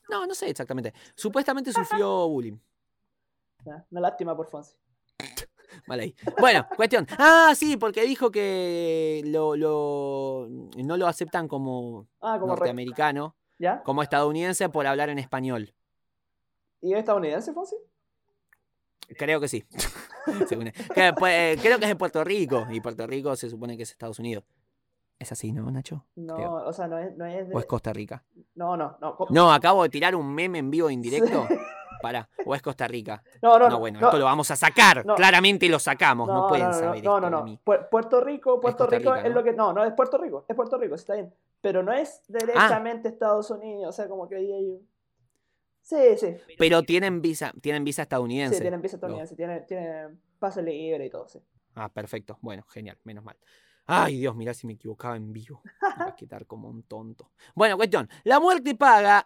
no, no sé exactamente. Supuestamente sufrió bullying. Una lástima por Fonsi. Mal ahí. Bueno, cuestión. Ah, sí, porque dijo que lo, lo- no lo aceptan como Ah, como norteamericano, ¿Ya? como estadounidense por hablar en español. ¿Y es estadounidense, Fonsi? Creo que sí. Que, pues, creo que es de Puerto Rico. Y Puerto Rico se supone que es Estados Unidos. ¿Es así, no, Nacho? No, Creo. o sea, no es, no es de... ¿O es Costa Rica? No, no, no. No, acabo de tirar un meme en vivo en directo. Para, o es Costa Rica. No, no, No, no. bueno, no, esto lo vamos a sacar. no. Claramente lo sacamos. No, pueden no, saber no, esto no, no. Pu- Puerto Rico, Puerto Rico Rica, es lo que. No, no es Puerto Rico, es Puerto Rico, sí, está bien. Pero no es derechamente Estados Unidos, o sea, como que ahí. Sí, sí. Pero tienen visa, tienen visa estadounidense. Sí, tienen visa estadounidense, tienen, tienen pase libre y todo, sí. Ah, perfecto. Bueno, genial, menos mal. Ay, Dios, mirá si me equivocaba en vivo. Me va a quedar como un tonto. Bueno, cuestión. La muerte paga.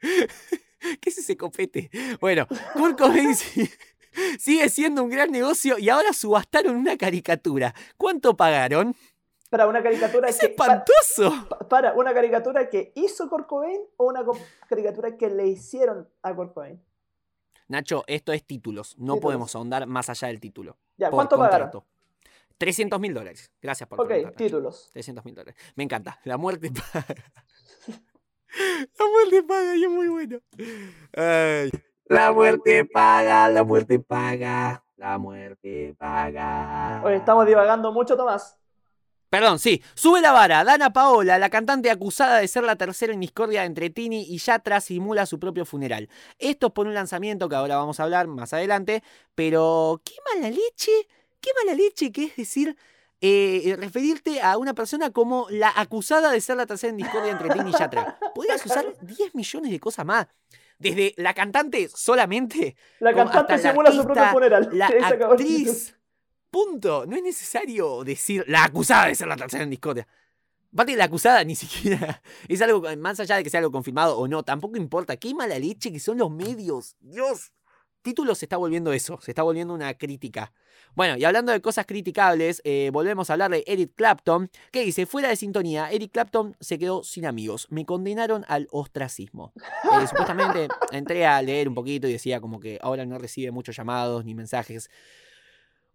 ¿Qué es ese copete? Bueno, Kurt Cobain sigue siendo un gran negocio y ahora subastaron una caricatura. ¿Cuánto pagaron? Para una caricatura ¡Es que. espantoso! pa- para una caricatura que hizo Kurt Cobain o una caricatura que le hicieron a Kurt Cobain. Nacho, esto es títulos. No Títulos. podemos ahondar más allá del título. Ya, ¿cuánto pagaron? contrato. 300 mil dólares. Gracias por Ok, preguntar, títulos. 300 mil dólares. Me encanta. La muerte paga. La muerte paga y es muy bueno. Ay. La muerte paga, la muerte paga, la muerte paga. Oye, estamos divagando mucho, Tomás. Perdón, sí. Sube la vara. Dana Paola, la cantante acusada de ser la tercera en discordia entre Tini y Yatra, simula su propio funeral. Esto por un lanzamiento que ahora vamos a hablar más adelante. Pero, qué mala leche. Qué mala leche que es decir, eh, referirte a una persona como la acusada de ser la tercera en discordia entre Tini y Yatra. Podrías usar 10 millones de cosas más. Desde la cantante solamente La cantante hasta la simula su propio funeral. la se actriz. Punto. No es necesario decir la acusada de ser la tercera en discordia. Aparte, la acusada ni siquiera es algo, más allá de que sea algo confirmado o no, tampoco importa. Qué mala leche que son los medios. Dios. Título se está volviendo eso, se está volviendo una crítica. Bueno, y hablando de cosas criticables, eh, volvemos a hablar de Eric Clapton, que dice, fuera de sintonía, Eric Clapton se quedó sin amigos, me condenaron al ostracismo. Eh, supuestamente entré a leer un poquito y decía como que ahora no recibe muchos llamados ni mensajes.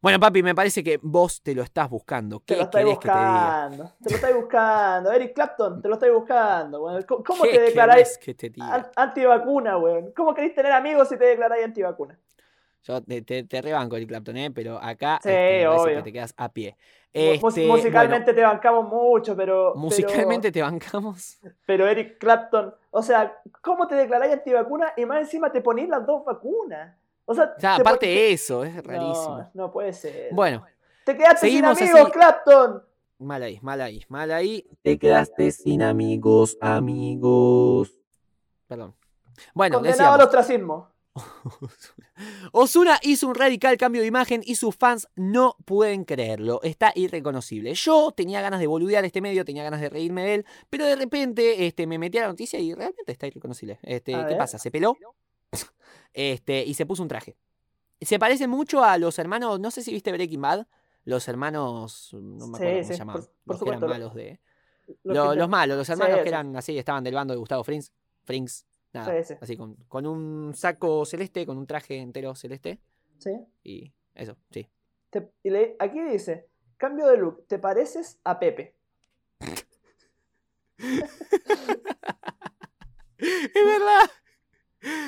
Bueno, papi, me parece que vos te lo estás buscando. Te ¿Qué lo estáis querés que te diga? buscando. Te lo estáis buscando. Eric Clapton, te lo estáis buscando. weón. ¿Cómo, cómo ¿Qué te declaráis querés que te antivacuna, weón? ¿Cómo queréis tener amigos si te declaráis antivacuna? Yo te, te, te rebanco Eric Clapton, ¿eh? pero acá Sí, este, obvio. que te quedas a pie. Este, musicalmente te bancamos mucho, pero. bueno, musicalmente te bancamos. Pero, pero Eric Clapton, o sea, ¿cómo te declaráis antivacuna y más encima te ponís las dos vacunas? O sea, O sea, te aparte de eso, es rarísimo. No, no puede ser. Bueno, te quedaste sin amigos, así. Clapton. mal ahí, mal ahí, mal ahí. Te quedaste sin amigos, amigos. Perdón. Bueno, Condenado al ostracismo. Osuna hizo un radical cambio de imagen y sus fans no pueden creerlo. Está irreconocible. Yo tenía ganas de boludear este medio, tenía ganas de reírme de él, pero de repente este, me metí a la noticia y realmente está irreconocible. Este, ¿Qué ver. pasa? Se peló este, y se puso un traje. Se parece mucho a los hermanos, no sé si viste Breaking Bad, los hermanos, no me Sí, acuerdo cómo sí, se llamaban, por- por los que eran malos de... Los malos, los hermanos Sí, que sí. eran así, estaban del bando de Gustavo Frings, Frings, nada, Sí, sí. así con, con un saco celeste, con un traje entero celeste Sí. y eso, sí. Te- y le- aquí dice, cambio de look, ¿te pareces a Pepe? Es verdad.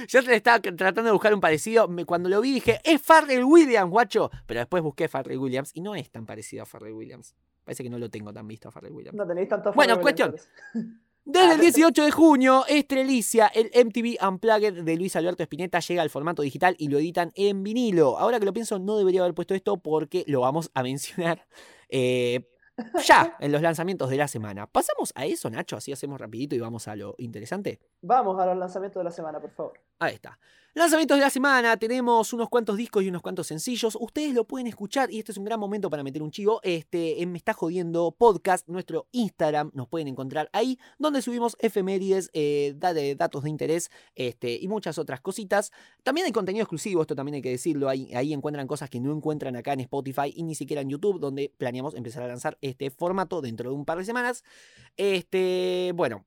Yo te estaba tratando de buscar un parecido. Cuando lo vi dije, es Farrell Williams, guacho. Pero después busqué Farrell Williams y no es tan parecido a Farrell Williams. Parece que no lo tengo tan visto a Farrell Williams. No tenéis tanto Bueno, favor, cuestión. Desde el 18 de junio, Estrelicia, el MTV Unplugged de Luis Alberto Spinetta llega al formato digital y lo editan en vinilo. Ahora que lo pienso, no debería haber puesto esto porque lo vamos a mencionar eh, ya en los lanzamientos de la semana. Pasamos a eso, Nacho, así hacemos rapidito y vamos a lo interesante. Vamos a los lanzamientos de la semana, por favor. Ahí está. Lanzamientos de la semana, tenemos unos cuantos discos y unos cuantos sencillos. Ustedes lo pueden escuchar y este es un gran momento para meter un chivo. Este, en Me Está Jodiendo Podcast, nuestro Instagram, nos pueden encontrar ahí, donde subimos efemérides, eh, datos de interés este, y muchas otras cositas. También hay contenido exclusivo, esto también hay que decirlo. Ahí, ahí encuentran cosas que no encuentran acá en Spotify y ni siquiera en YouTube, donde planeamos empezar a lanzar este formato dentro de un par de semanas. Este, bueno,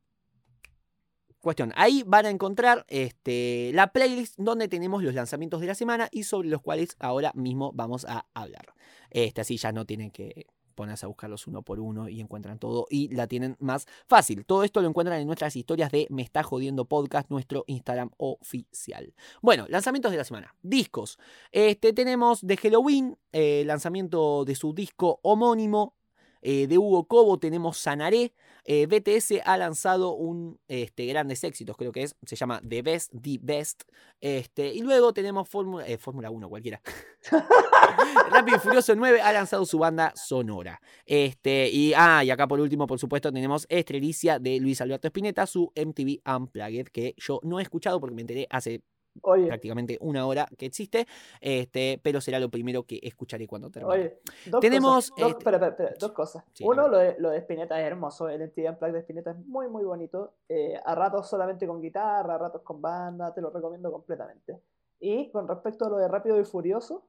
Cuestión, ahí van a encontrar este, la playlist donde tenemos los lanzamientos de la semana y sobre los cuales ahora mismo vamos a hablar. Este, así ya no tienen que ponerse a buscarlos uno por uno y encuentran todo y la tienen más fácil. Todo esto lo encuentran en nuestras historias de Me está jodiendo podcast, nuestro Instagram oficial. Bueno, lanzamientos de la semana. Discos. Este, tenemos de Halloween, eh, lanzamiento de su disco homónimo. Eh, de Hugo Cobo tenemos Sanaré. Eh, BTS ha lanzado un este, grandes éxitos, creo que es, se llama The Best, The Best. Este, y luego tenemos Fórmula eh, Fórmula 1, cualquiera. Rápido y Furioso 9 ha lanzado su banda sonora. Este, y, ah, y acá por último, por supuesto, tenemos Estrelicia de Luis Alberto Spinetta, su MTV Unplugged, que yo no he escuchado porque me enteré hace Oye, prácticamente una hora que existe, este, pero será lo primero que escucharé cuando termine. oye, dos Tenemos, cosas. Dos, este- espera, espera, espera, dos cosas. Sí, Uno, lo de, lo de Spinetta es hermoso. El MTV Unplugged de Spinetta es muy, muy bonito. Eh, a ratos solamente con guitarra, a ratos con banda. Te lo recomiendo completamente. Y con respecto a lo de Rápido y Furioso,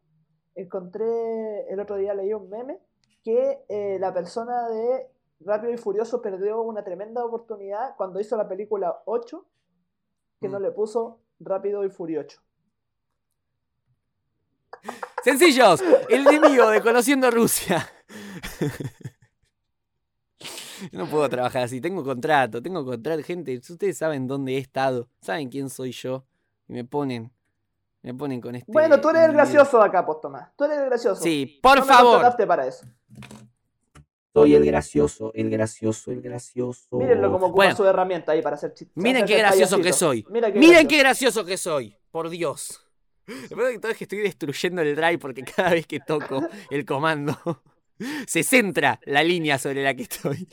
encontré el otro día leí un meme que eh, la persona de Rápido y Furioso perdió una tremenda oportunidad cuando hizo la película 8, que no Mm. le puso Rápido y Furioso. Sencillos, el enemigo de Conociendo Rusia. Yo no puedo trabajar así, tengo contrato, tengo contrato, gente, ustedes saben dónde he estado, saben quién soy yo, y me ponen, me ponen con este... Bueno, tú eres el gracioso acá, pues Tomás. Tú eres el gracioso. Sí, por No me favor. contrataste para eso. Soy el gracioso, el gracioso, el gracioso. Mírenlo como ocupa Bueno. su herramienta ahí para hacer chistes. Miren qué gracioso que soy. Mira qué Miren qué gracioso. que soy, por Dios. Lo peor de todo es que estoy destruyendo el drive porque cada vez que toco el comando se centra la línea sobre la que estoy.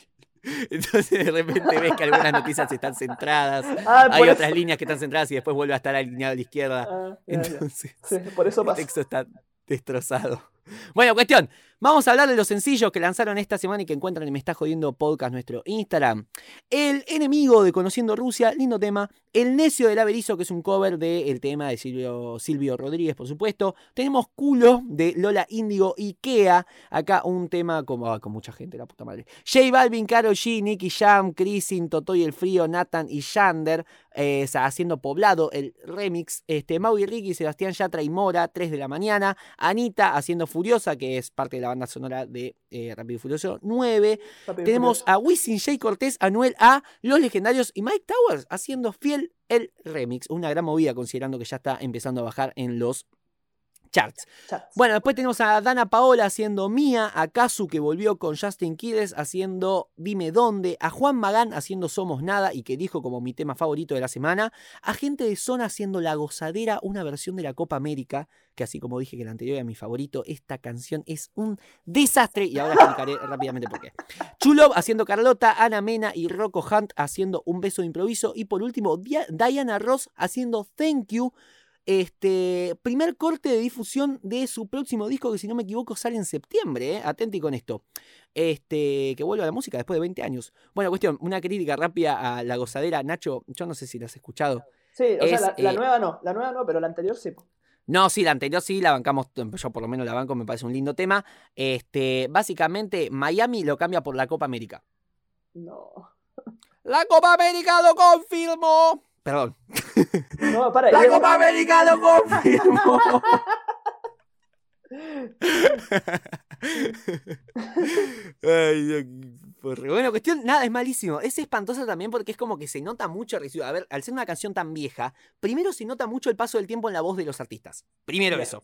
Entonces de repente ves que algunas noticias están centradas, Ah, hay otras eso- líneas que están centradas y después vuelve a estar alineado a la izquierda. Ah. Entonces Sí, por eso el texto está destrozado. Bueno, cuestión. Vamos a hablar de los sencillos que lanzaron esta semana y que encuentran en Me Está Jodiendo Podcast, nuestro Instagram. El enemigo de Conociendo Rusia, lindo tema. El necio del Averizo, que es un cover del tema de Silvio, Rodríguez, por supuesto. Tenemos Culo de Lola Índigo Ikea. Acá un tema como, ah, con mucha gente, la puta madre. J Balvin, Karol G, Nicky Jam, Chrisin, Totoy el Frío, Nathan y Yander. eh, haciendo poblado el remix. Este, Maui Ricky, Sebastián Yatra y Mora, 3 de la mañana. Anita haciendo Furiosa, que es parte de la banda sonora de eh, Rápido y Furioso 9. Rápido y Tenemos Furioso. a Wisin J. Cortés, Anuel A, Los Legendarios y Mike Towers haciendo fiel el remix. Una gran movida considerando que ya está empezando a bajar en los charts. Bueno, después tenemos a Dana Paola haciendo Mía, a Kazu que volvió con Justin Quiles haciendo Dime Dónde, a Juan Magán haciendo Somos Nada y que dijo como mi tema favorito de la semana, a Gente de Zona haciendo La Gozadera, una versión de la Copa América, que así como dije que el anterior era mi favorito, esta canción es un desastre y ahora explicaré rápidamente por qué. Chulov haciendo Carlota, Ana Mena y Rocco Hunt haciendo Un Beso de Improviso y por último Dia- Diana Ross haciendo Thank You este primer corte de difusión de su próximo disco, que si no me equivoco sale en septiembre, ¿eh? atenti con esto. Este, que vuelve a la música después de 20 años. Bueno, cuestión, una crítica rápida a la gozadera. Nacho, yo no sé si la has escuchado. Sí, o sea, la, la eh, nueva no, la nueva no, pero la anterior sí. No, sí, la anterior sí, la bancamos, yo por lo menos la banco, me parece un lindo tema. Este, básicamente, Miami lo cambia por la Copa América. No. La Copa América lo confirmó. Perdón. No, para. La Copa América lo confirmó. Ay, porra. Bueno, cuestión, nada, es malísimo. Es espantoso también porque es como que se nota mucho. A ver, al ser una canción tan vieja, primero se nota mucho el paso del tiempo en la voz de los artistas. Primero eso.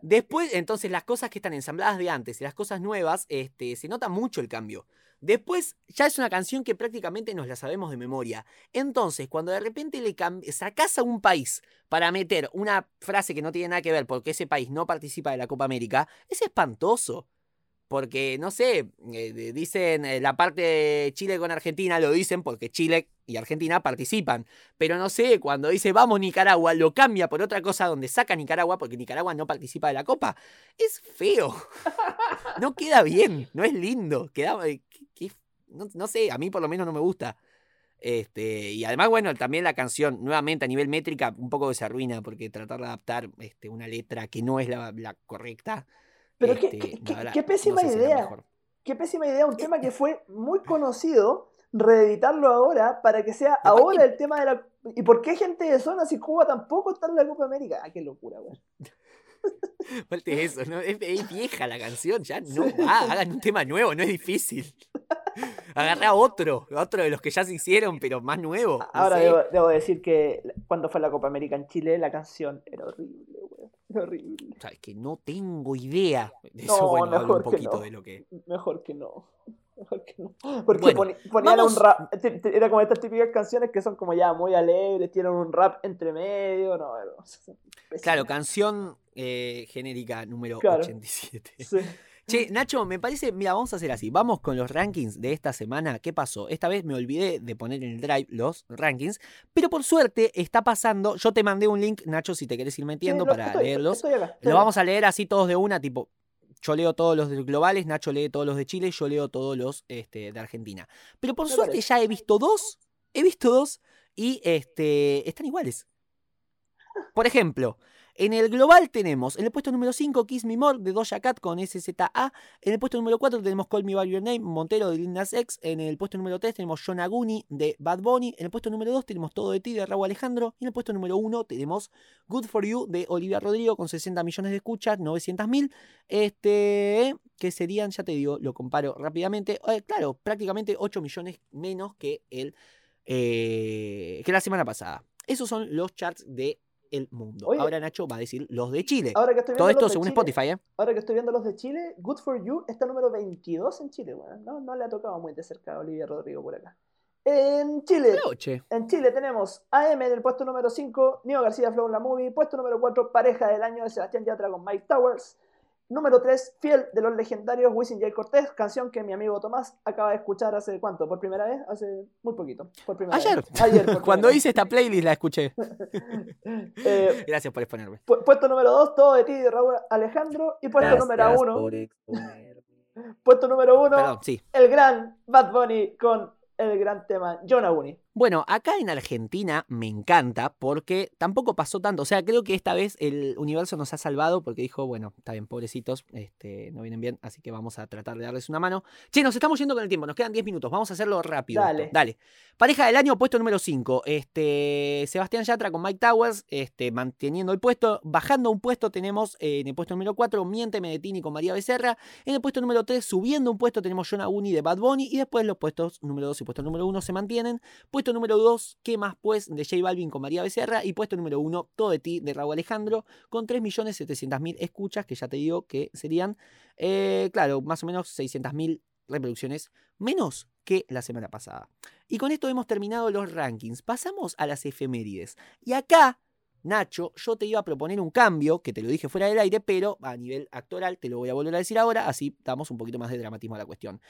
Después, entonces, las cosas que están ensambladas de antes y las cosas nuevas, este, se nota mucho el cambio. Después, ya es una canción que prácticamente nos la sabemos de memoria. Entonces, cuando de repente le sacás a un país para meter una frase que no tiene nada que ver porque ese país no participa de la Copa América, es espantoso. Porque, no sé, eh, dicen eh, la parte de Chile con Argentina, lo dicen porque Chile y Argentina participan. Pero no sé, cuando dice vamos Nicaragua, lo cambia por otra cosa donde saca Nicaragua porque Nicaragua no participa de la Copa. Es feo. No queda bien, no es lindo. Queda, eh, no, no sé, a mí por lo menos no me gusta. Este, y además, bueno, también la canción, nuevamente a nivel métrica, un poco se arruina porque tratar de adaptar este, una letra que no es la correcta. Pero este, qué, qué- qué- qué pésima no sé idea. Qué pésima idea, un tema que fue muy conocido, reeditarlo ahora para que sea ahora el tema de la... ¿Y por qué gente de zona si Cuba tampoco está en la Copa América? Ah, qué locura, güey. Aparte eso, ¿no? Es, es vieja la canción, ya no va, hagan un tema nuevo, no es difícil. Agarrá otro, otro de los que ya se hicieron, pero más nuevo. no Ahora sé. debo, debo decir que cuando fue la Copa América en Chile, la canción era horrible, güey. Horrible. Sabes que no tengo idea. De No, eso, bueno, hablo mejor un que poquito no. de lo que. Mejor que no. Mejor que no. Porque Bueno, poni- ponían vamos- un rap. Era como estas típicas canciones que son como ya muy alegres, tienen un rap entre medio. No, Claro, canción eh, genérica número Claro. 87. Sí. Che, Nacho, me parece, mira, vamos a hacer así. Vamos con los rankings de esta semana. ¿Qué pasó? Esta vez me olvidé de poner en el drive los rankings, pero por suerte está pasando. Yo te mandé un link, Nacho, si te querés ir metiendo Sí, para estoy- leerlos. estoy acá, estoy Lo vamos a leer así todos de una, tipo, yo leo todos los de globales, Nacho lee todos los de Chile, yo leo todos los este, de Argentina. Pero por suerte parece. ya he visto dos, he visto dos y este, están iguales. Por ejemplo, en el global tenemos en el puesto número 5 Kiss Me More de Doja Cat con SZA. En el puesto número 4 tenemos Call Me By Your Name, Montero de Lil Nas X. En el puesto número 3 tenemos Yonaguni de Bad Bunny. En el puesto número 2 tenemos Todo de Ti de Raúl Alejandro. Y en el puesto número 1 tenemos Good For You de Olivia Rodrigo con 60 millones de escuchas, 900 mil. Este, que serían, ya te digo, lo comparo rápidamente. eh, claro, prácticamente 8 millones menos que, el, eh, que la semana pasada. Esos son los charts de el mundo. Oye. Ahora Nacho va a decir los de Chile. Ahora que estoy Todo viendo esto los de según Chile- Spotify, ¿eh? Ahora que estoy viendo los de Chile, Good for You está número 22 en Chile, weón. No, no le ha tocado muy de cerca a Olivia Rodrigo por acá. En Chile, Noche. en Chile tenemos AM en el puesto número 5, Nio García Flow La Movie, puesto número 4, Pareja del Año de Sebastián Yatra con Mike Towers, número 3, Fiel de los legendarios Wisin J. Cortés, canción que mi amigo Tomás acaba de escuchar hace cuánto, por primera vez, hace muy poquito, por primera Ayer. vez. Ayer, por Cuando primera hice esta playlist la escuché. Eh, Gracias por exponerme. pu- puesto número 2, Todo de ti de Raúl Alejandro, y puesto Gracias número 1, por exponerme. puesto número 1, Perdón, sí. el gran Bad Bunny con el gran tema Jonah Bueno, acá en Argentina me encanta porque tampoco pasó tanto. O sea, creo que esta vez el universo nos ha salvado porque dijo, bueno, está bien, pobrecitos, este, no vienen bien, así que vamos a tratar de darles una mano. Che, nos estamos yendo con el tiempo, nos quedan 10 minutos, vamos a hacerlo rápido. Dale. esto. Dale. Pareja del año, puesto número 5. Este, Sebastián Yatra con Mike Towers, este, manteniendo el puesto. Bajando un puesto tenemos eh, en el puesto número 4, Miénteme de Tini con María Becerra. En el puesto número 3, subiendo un puesto, tenemos Jonah Uni de Bad Bunny. Y después los puestos número 2 y puesto número 1 se mantienen. Puesto número 2, ¿qué más pues? De J Balvin con María Becerra. Y puesto número 1, Todo de ti de Raúl Alejandro. Con 3.700.000 escuchas, que ya te digo que serían, eh, claro, más o menos 600.000 reproducciones menos que la semana pasada. Y con esto hemos terminado los rankings. Pasamos a las efemérides. Y acá, Nacho, yo te iba a proponer un cambio, que te lo dije fuera del aire, pero a nivel actoral te lo voy a volver a decir ahora, así damos un poquito más de dramatismo a la cuestión.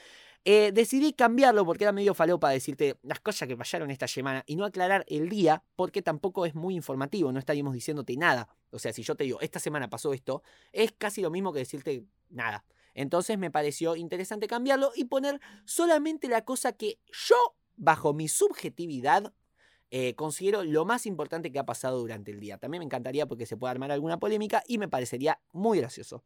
Eh, decidí cambiarlo porque era medio falopa decirte las cosas que fallaron esta semana y no aclarar el día porque tampoco es muy informativo, no estaríamos diciéndote nada. O sea, si yo te digo, esta semana pasó esto, es casi lo mismo que decirte nada. Entonces me pareció interesante cambiarlo y poner solamente la cosa que yo, bajo mi subjetividad, eh, considero lo más importante que ha pasado durante el día. También me encantaría porque se puede armar alguna polémica y me parecería muy gracioso.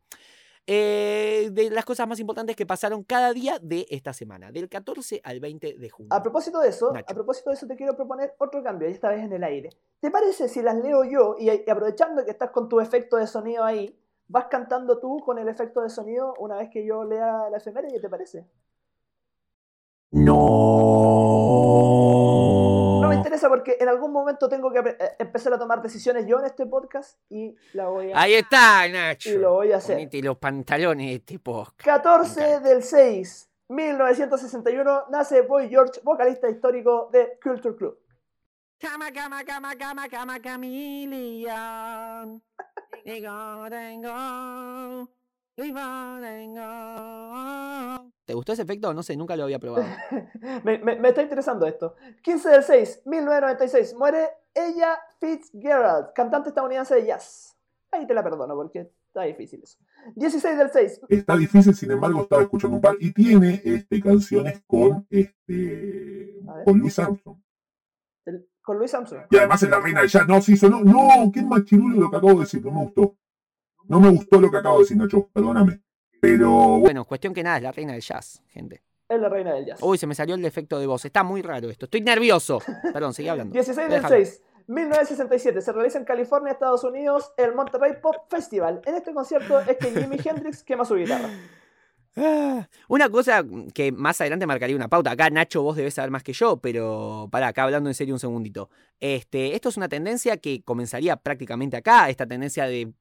Eh, de las cosas más importantes que pasaron cada día de esta semana, del 14 al 20 de junio. A propósito de eso, Nacho. a propósito de eso te quiero proponer otro cambio, y esta vez en el aire. ¿Te parece si las leo yo y, y aprovechando que estás con tu efecto de sonido ahí, vas cantando tú con el efecto de sonido una vez que yo lea la efeméride, ¿te parece? No. Porque en algún momento tengo que eh, empezar a tomar decisiones yo en este podcast y la voy a, Ahí está, Nacho. y lo voy a hacer. Ponete los pantalones de este podcast. 14 del 6, 1961, nace Boy George, vocalista histórico de Culture Club. Cama, cama, cama, cama, cama, chameleon. Dingo, dingo. ¿Te gustó ese efecto? No sé, nunca lo había probado. me, me- me está interesando esto. 15 del 6, 1996, muere ella Fitzgerald, cantante estadounidense de jazz. Ahí te la perdono porque está difícil eso. 16 del 6, Está difícil, sin embargo, estaba escuchando un par y tiene este, canciones con, este, con Luis Armstrong. el- con Luis Armstrong. Y además es la reina del jazz. No, sí, sonó. No, qué machirulo lo que acabo de decir. No me gustó. No me gustó lo que acabo de decir, Nacho. Perdóname. Pero Bueno, cuestión que nada, es la reina del jazz, gente. Es la reina del jazz. Uy, se me salió el defecto de voz. Está muy raro esto. Estoy nervioso. Perdón, seguí hablando. 16 Voy a del dejarlo. 6, 1967, se realiza en California, Estados Unidos, el Monterrey Pop Festival. En este concierto es que Jimi Hendrix quema su guitarra. Ah, Una cosa que más adelante marcaría una pauta. Acá, Nacho, vos debés saber más que yo, pero para acá hablando en serio un segundito. Este, esto es una tendencia que comenzaría prácticamente acá, esta tendencia de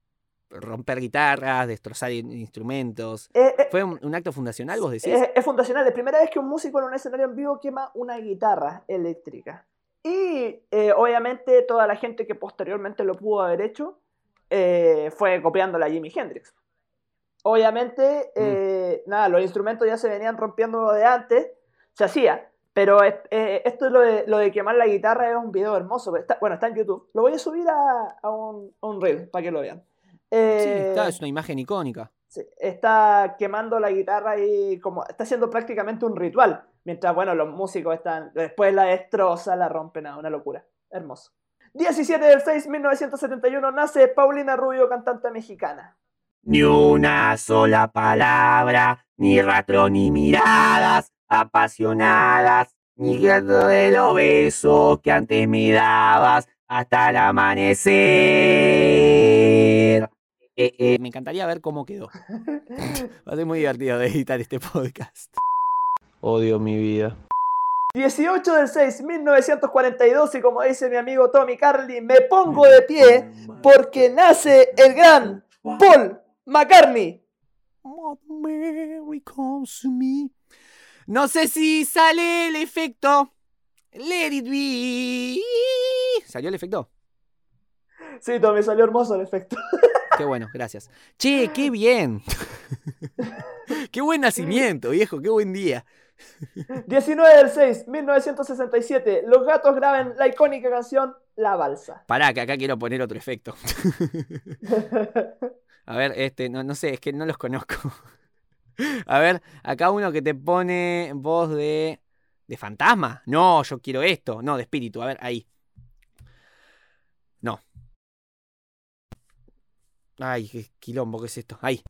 romper guitarras, destrozar in- instrumentos. Eh, eh, ¿Fue un, un acto fundacional, vos decís? Es, es fundacional. Es primera vez que un músico en un escenario en vivo quema una guitarra eléctrica. Y eh, obviamente toda la gente que posteriormente lo pudo haber hecho fue copiándola a Jimi Hendrix. Obviamente, eh, nada, los instrumentos ya se venían rompiendo de antes, se hacía. Pero es- esto es lo de, lo de quemar la guitarra es un video hermoso. está- bueno, está en YouTube. Lo voy a subir a, a un, a un reel para que lo vean. Sí, Eh, está, es una imagen icónica. Está quemando la guitarra y como está haciendo prácticamente un ritual. Mientras, bueno, los músicos están, después la destroza, la rompen, a una locura. Hermoso. 17 del 6, 1971, nace Paulina Rubio, cantante mexicana. Ni una sola palabra, ni rastro ni miradas apasionadas, ni gesto de los besos que antes me dabas hasta el amanecer. Eh, eh, Me encantaría ver cómo quedó. Va a ser muy divertido de editar este podcast. Odio mi vida. 18 del 6, 1942, y como dice mi amigo Tommy Carly, me pongo de pie porque nace el gran Paul McCartney. No sé si sale el efecto. Let it be. ¿Salió el efecto? Sí, Tommy, salió hermoso el efecto. Qué bueno, gracias. Che, qué bien. qué buen nacimiento, viejo, qué buen día. 19 del 6, 1967, los gatos graban la icónica canción La Balsa. Pará, que acá quiero poner otro efecto. A ver, este, no, no sé, es que no los conozco. A ver, acá uno que te pone voz de. ¿De fantasma? No, yo quiero esto. No, de espíritu. A ver, ahí. No. Ay, qué quilombo, ¿qué es esto? Ahí.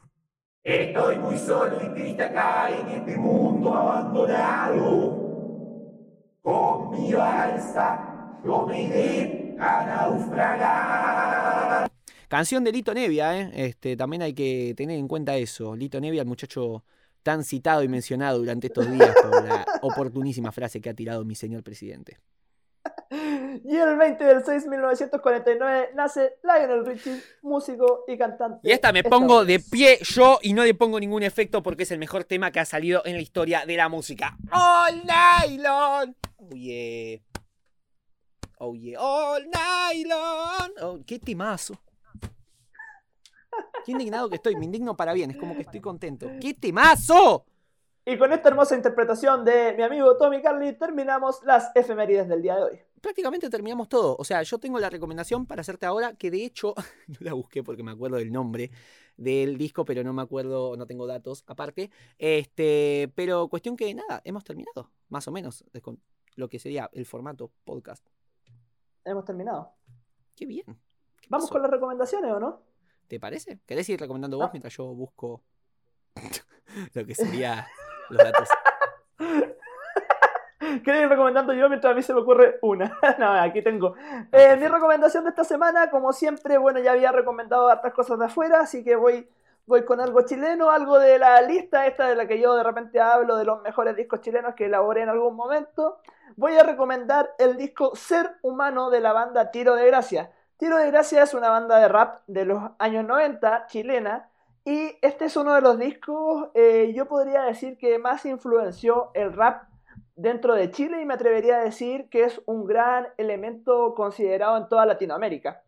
Estoy muy solo y triste acá en este mundo abandonado. Con mi balsa yo me iré a naufragar. Canción de Lito Nevia, ¿eh? Este, también hay que tener en cuenta eso. Lito Nevia, el muchacho tan citado y mencionado durante estos días por la oportunísima frase que ha tirado mi señor presidente. Y el 20 del 6, 1949, nace Lionel Richie, músico y cantante. Y esta me pongo de pie yo y no le pongo ningún efecto porque es el mejor tema que ha salido en la historia de la música. All long. Oh yeah. Oh yeah. All long. Oh, qué temazo. Qué indignado que estoy. Me indigno para bien. Es como que estoy contento. ¡Qué temazo! Y con esta hermosa interpretación de mi amigo Tommy Carly, terminamos las efemérides del día de hoy. Prácticamente terminamos todo. O sea, yo tengo la recomendación para hacerte ahora, que de hecho, no la busqué porque me acuerdo del nombre del disco, pero no me acuerdo, no tengo datos aparte. Este, pero cuestión que nada, hemos terminado, más o menos, de con lo que sería el formato podcast. Hemos terminado. Qué bien. ¿Qué ¿Vamos pasó? con las recomendaciones o no? ¿Te parece? ¿Querés ir recomendando vos Ah. mientras yo busco lo que sería los datos? ¿Queréis ir recomendando yo mientras a mí se me ocurre una? no, aquí tengo. Eh, mi recomendación de esta semana, como siempre, bueno, ya había recomendado hartas cosas de afuera, así que voy, voy con algo chileno, algo de la lista esta de la que yo de repente hablo, de los mejores discos chilenos que elaboré en algún momento. Voy a recomendar el disco Ser Humano de la banda Tiro de Gracia. Tiro de Gracia es una banda de rap de los años 90, chilena, y este es uno de los discos, eh, yo podría decir que más influenció el rap dentro de Chile y me atrevería a decir que es un gran elemento considerado en toda Latinoamérica.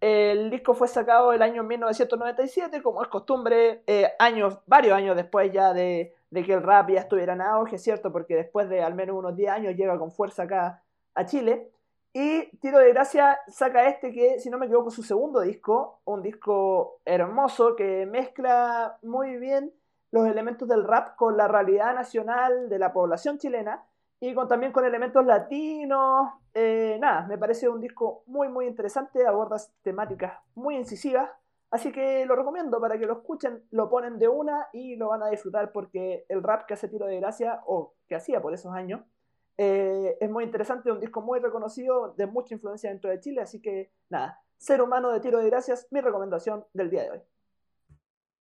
El disco fue sacado el año 1997, como es costumbre, eh, años, varios años después ya de, que el rap ya estuviera en auge, ¿cierto? Porque después de al menos unos 10 años llega con fuerza acá a Chile. Y Tiro de Gracia saca este que, si no me equivoco, es su segundo disco, un disco hermoso que mezcla muy bien los elementos del rap con la realidad nacional de la población chilena y con, también con elementos latinos. Eh, nada, me parece un disco muy, muy interesante, aborda temáticas muy incisivas, así que lo recomiendo para que lo escuchen, lo ponen de una y lo van a disfrutar porque el rap que hace Tiro de Gracia, o que hacía por esos años, eh, es muy interesante, un disco muy reconocido, de mucha influencia dentro de Chile, así que nada, Ser Humano de Tiro de Gracias, mi recomendación del día de hoy.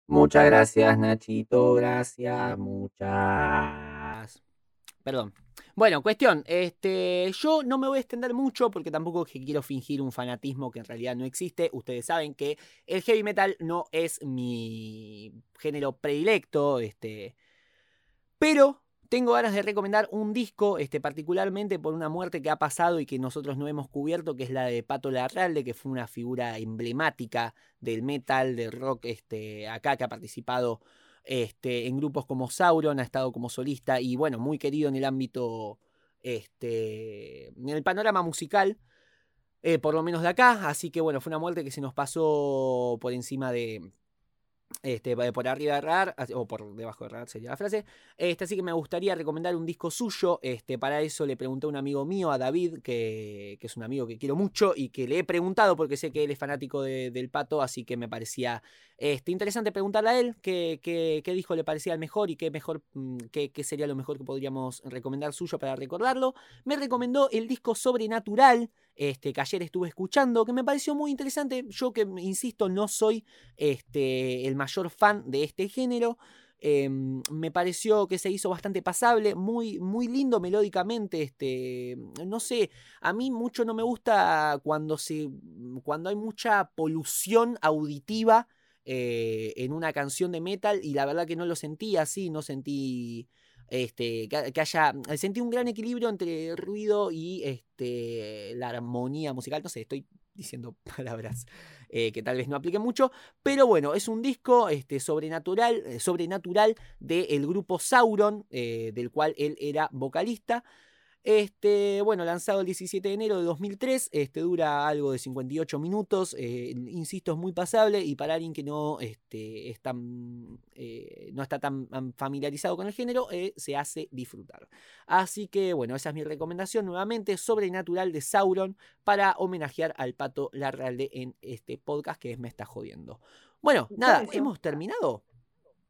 Muchas gracias, Nachito. Gracias, muchas. Perdón. Bueno, cuestión, este, yo no me voy a extender mucho porque tampoco que quiero fingir un fanatismo que en realidad no existe. Ustedes saben que el heavy metal no es mi género predilecto, este, pero tengo ganas de recomendar un disco, este, particularmente por una muerte que ha pasado y que nosotros no hemos cubierto, que es la de Pato Larralde, que fue una figura emblemática del metal, del rock, este, acá que ha participado este, en grupos como Sauron, ha estado como solista y bueno, muy querido en el ámbito, este, en el panorama musical, eh, por lo menos de acá. Así que bueno, fue una muerte que se nos pasó por encima de, este, por arriba de RAR, o por debajo de RAR sería la frase. Este, así que me gustaría recomendar un disco suyo. Este, para eso le pregunté a un amigo mío, a David, que, es un amigo que quiero mucho y que le he preguntado porque sé que él es fanático de- del pato, así que me parecía interesante preguntarle a él qué, disco le parecía el mejor y qué, mejor, mm, qué sería lo mejor que podríamos recomendar suyo para recordarlo. Me recomendó el disco Sobrenatural, este, que ayer estuve escuchando, que me pareció muy interesante. Yo que, insisto, no soy este, el mayor fan de este género. eh, me pareció que se hizo bastante pasable, muy, muy lindo melódicamente. Este, no sé, a mí mucho no me gusta cuando, se, cuando hay mucha polución auditiva eh, en una canción de metal y la verdad que no lo sentí así, no sentí este, que, haya, sentí un gran equilibrio entre ruido y este, la armonía musical, no sé, estoy diciendo palabras eh, que tal vez no apliquen mucho, pero bueno, es un disco este, sobrenatural, eh, sobrenatural del grupo Sauron, eh, del cual él era vocalista. Este, bueno, lanzado el 17 de enero de 2003, este dura algo de 58 minutos, eh, insisto, es muy pasable y para alguien que no, este, es tan, eh, no está tan am- familiarizado con el género, eh, se hace disfrutar. Así que bueno, esa es mi recomendación nuevamente, Sobrenatural de Sauron, para homenajear al pato Larralde en este podcast que es Me está jodiendo. Bueno, nada, hemos terminado.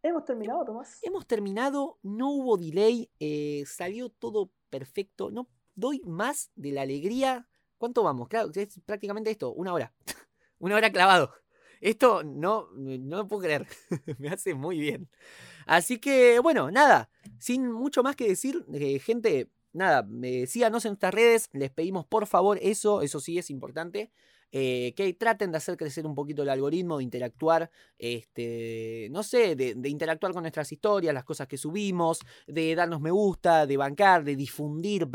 Hemos terminado, Tomás. Hemos terminado, no hubo delay, eh, salió todo perfecto. No doy más de la alegría. ¿Cuánto vamos? Claro, es prácticamente esto, una hora. una hora clavado. Esto no, no lo puedo creer. Me hace muy bien. Así que, bueno, nada. Sin mucho más que decir, eh, gente, nada, eh, síganos en nuestras redes. Les pedimos por favor eso, eso sí es importante. Eh, que traten de hacer crecer un poquito el algoritmo, de interactuar, este, no sé, de, de interactuar con nuestras historias, las cosas que subimos, de darnos me gusta, de bancar, de difundir,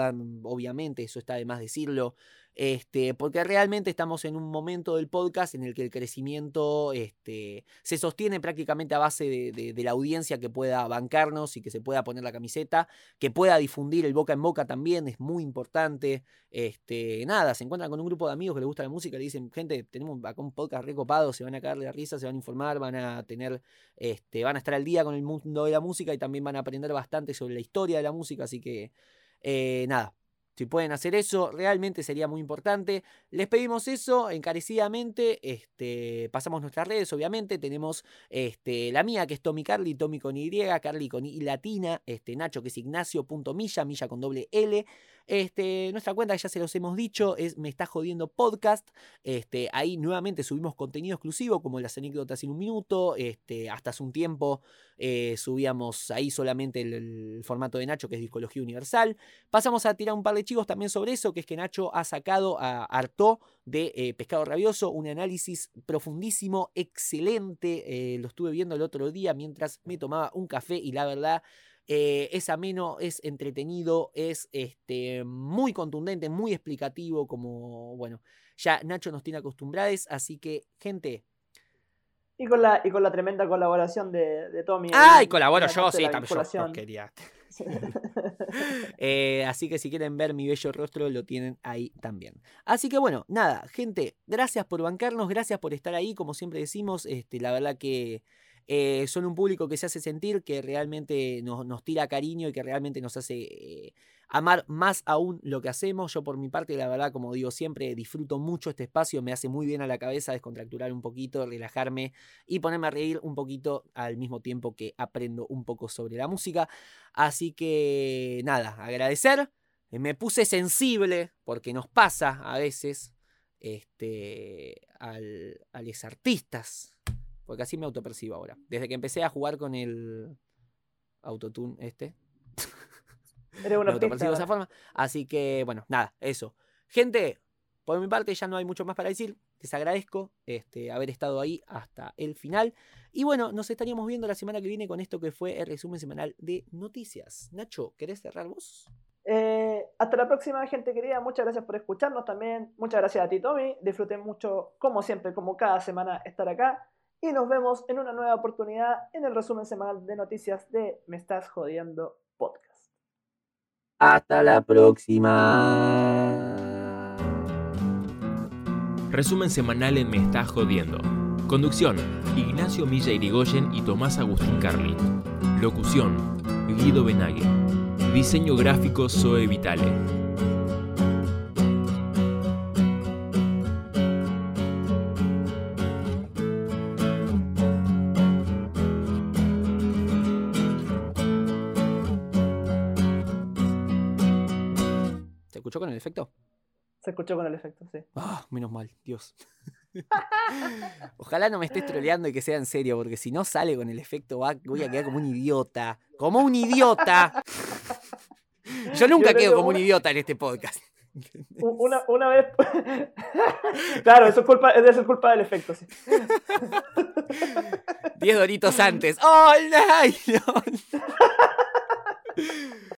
obviamente, eso está de más decirlo, este, porque realmente estamos en un momento del podcast en el que el crecimiento este, se sostiene prácticamente a base de, la audiencia que pueda bancarnos y que se pueda poner la camiseta, que pueda difundir el boca en boca también, es muy importante. Este, nada, se encuentran con un grupo de amigos que les gusta la música, le dicen, gente, tenemos acá un podcast recopado, se van a caer de la risa, se van a informar, van a tener, este, van a estar al día con el mundo de la música y también van a aprender bastante sobre la historia de la música, así que eh, nada. Si pueden hacer eso, realmente sería muy importante. Les pedimos eso encarecidamente. Este, pasamos nuestras redes, obviamente. Tenemos este, la mía, que es Tommy Carly, Tommy con Y, Carly con I latina, este, Nacho, que es Ignacio.milla, milla con doble L. Este, nuestra cuenta, ya se los hemos dicho, es Me está jodiendo podcast. Este, ahí nuevamente subimos contenido exclusivo, como las anécdotas en un minuto. Este, hasta hace un tiempo eh, subíamos ahí solamente el, formato de Nacho, que es Discología Universal. Pasamos a tirar un par de chicos también sobre eso, que es que Nacho ha sacado a Arto de eh, Pescado Rabioso, un análisis profundísimo, excelente. eh, lo estuve viendo el otro día mientras me tomaba un café y la verdad eh, es ameno, es entretenido, es este, muy contundente, muy explicativo, como, bueno, ya Nacho nos tiene acostumbrados, así que, gente... Y con la, y con la tremenda colaboración de, de Tommy. ¡Ay, ahí, colaboro en la yo! Sí, también yo porquería. Eh, así que si quieren ver mi bello rostro, lo tienen ahí también. Así que bueno, nada, gente, gracias por bancarnos, gracias por estar ahí, como siempre decimos, este, la verdad que eh, son un público que se hace sentir, que realmente nos, tira cariño y que realmente nos hace eh, amar más aún lo que hacemos. Yo por mi parte, la verdad, como digo siempre, disfruto mucho este espacio, me hace muy bien a la cabeza descontracturar un poquito, relajarme y ponerme a reír un poquito al mismo tiempo que aprendo un poco sobre la música. Así que nada, agradecer. Eh, Me puse sensible porque nos pasa a veces este, a los artistas. Porque así me autopercibo ahora. Desde que empecé a jugar con el autotune este. Me autopercibo de esa forma. Así que, bueno, nada, eso. Gente, por mi parte ya no hay mucho más para decir. Les agradezco este, haber estado ahí hasta el final. Y bueno, nos estaríamos viendo la semana que viene con esto que fue el resumen semanal de noticias. Nacho, ¿querés cerrar vos? Eh, hasta la próxima, gente querida. Muchas gracias por escucharnos también. Muchas gracias a ti, Tommy. Disfruten mucho, como siempre, como cada semana, estar acá. Y nos vemos en una nueva oportunidad en el resumen semanal de noticias de Me Estás Jodiendo Podcast. Hasta la próxima. Resumen semanal en Me Estás Jodiendo. Conducción: Ignacio Milla Irigoyen y Tomás Agustín Carli. Locución: Guido Benague. Diseño gráfico Zoe Vitale. Con el efecto? Se escuchó con el efecto, sí. Ah, menos mal, Dios. Ojalá no me estés troleando y que sea en serio, porque si no sale con el efecto voy a quedar como un idiota. ¡Como un idiota! Yo nunca Yo quedo como un idiota en este podcast. Una, una vez. claro, eso es culpa, debe ser culpa del efecto, sí. Diez doritos antes. ¡Oh, no!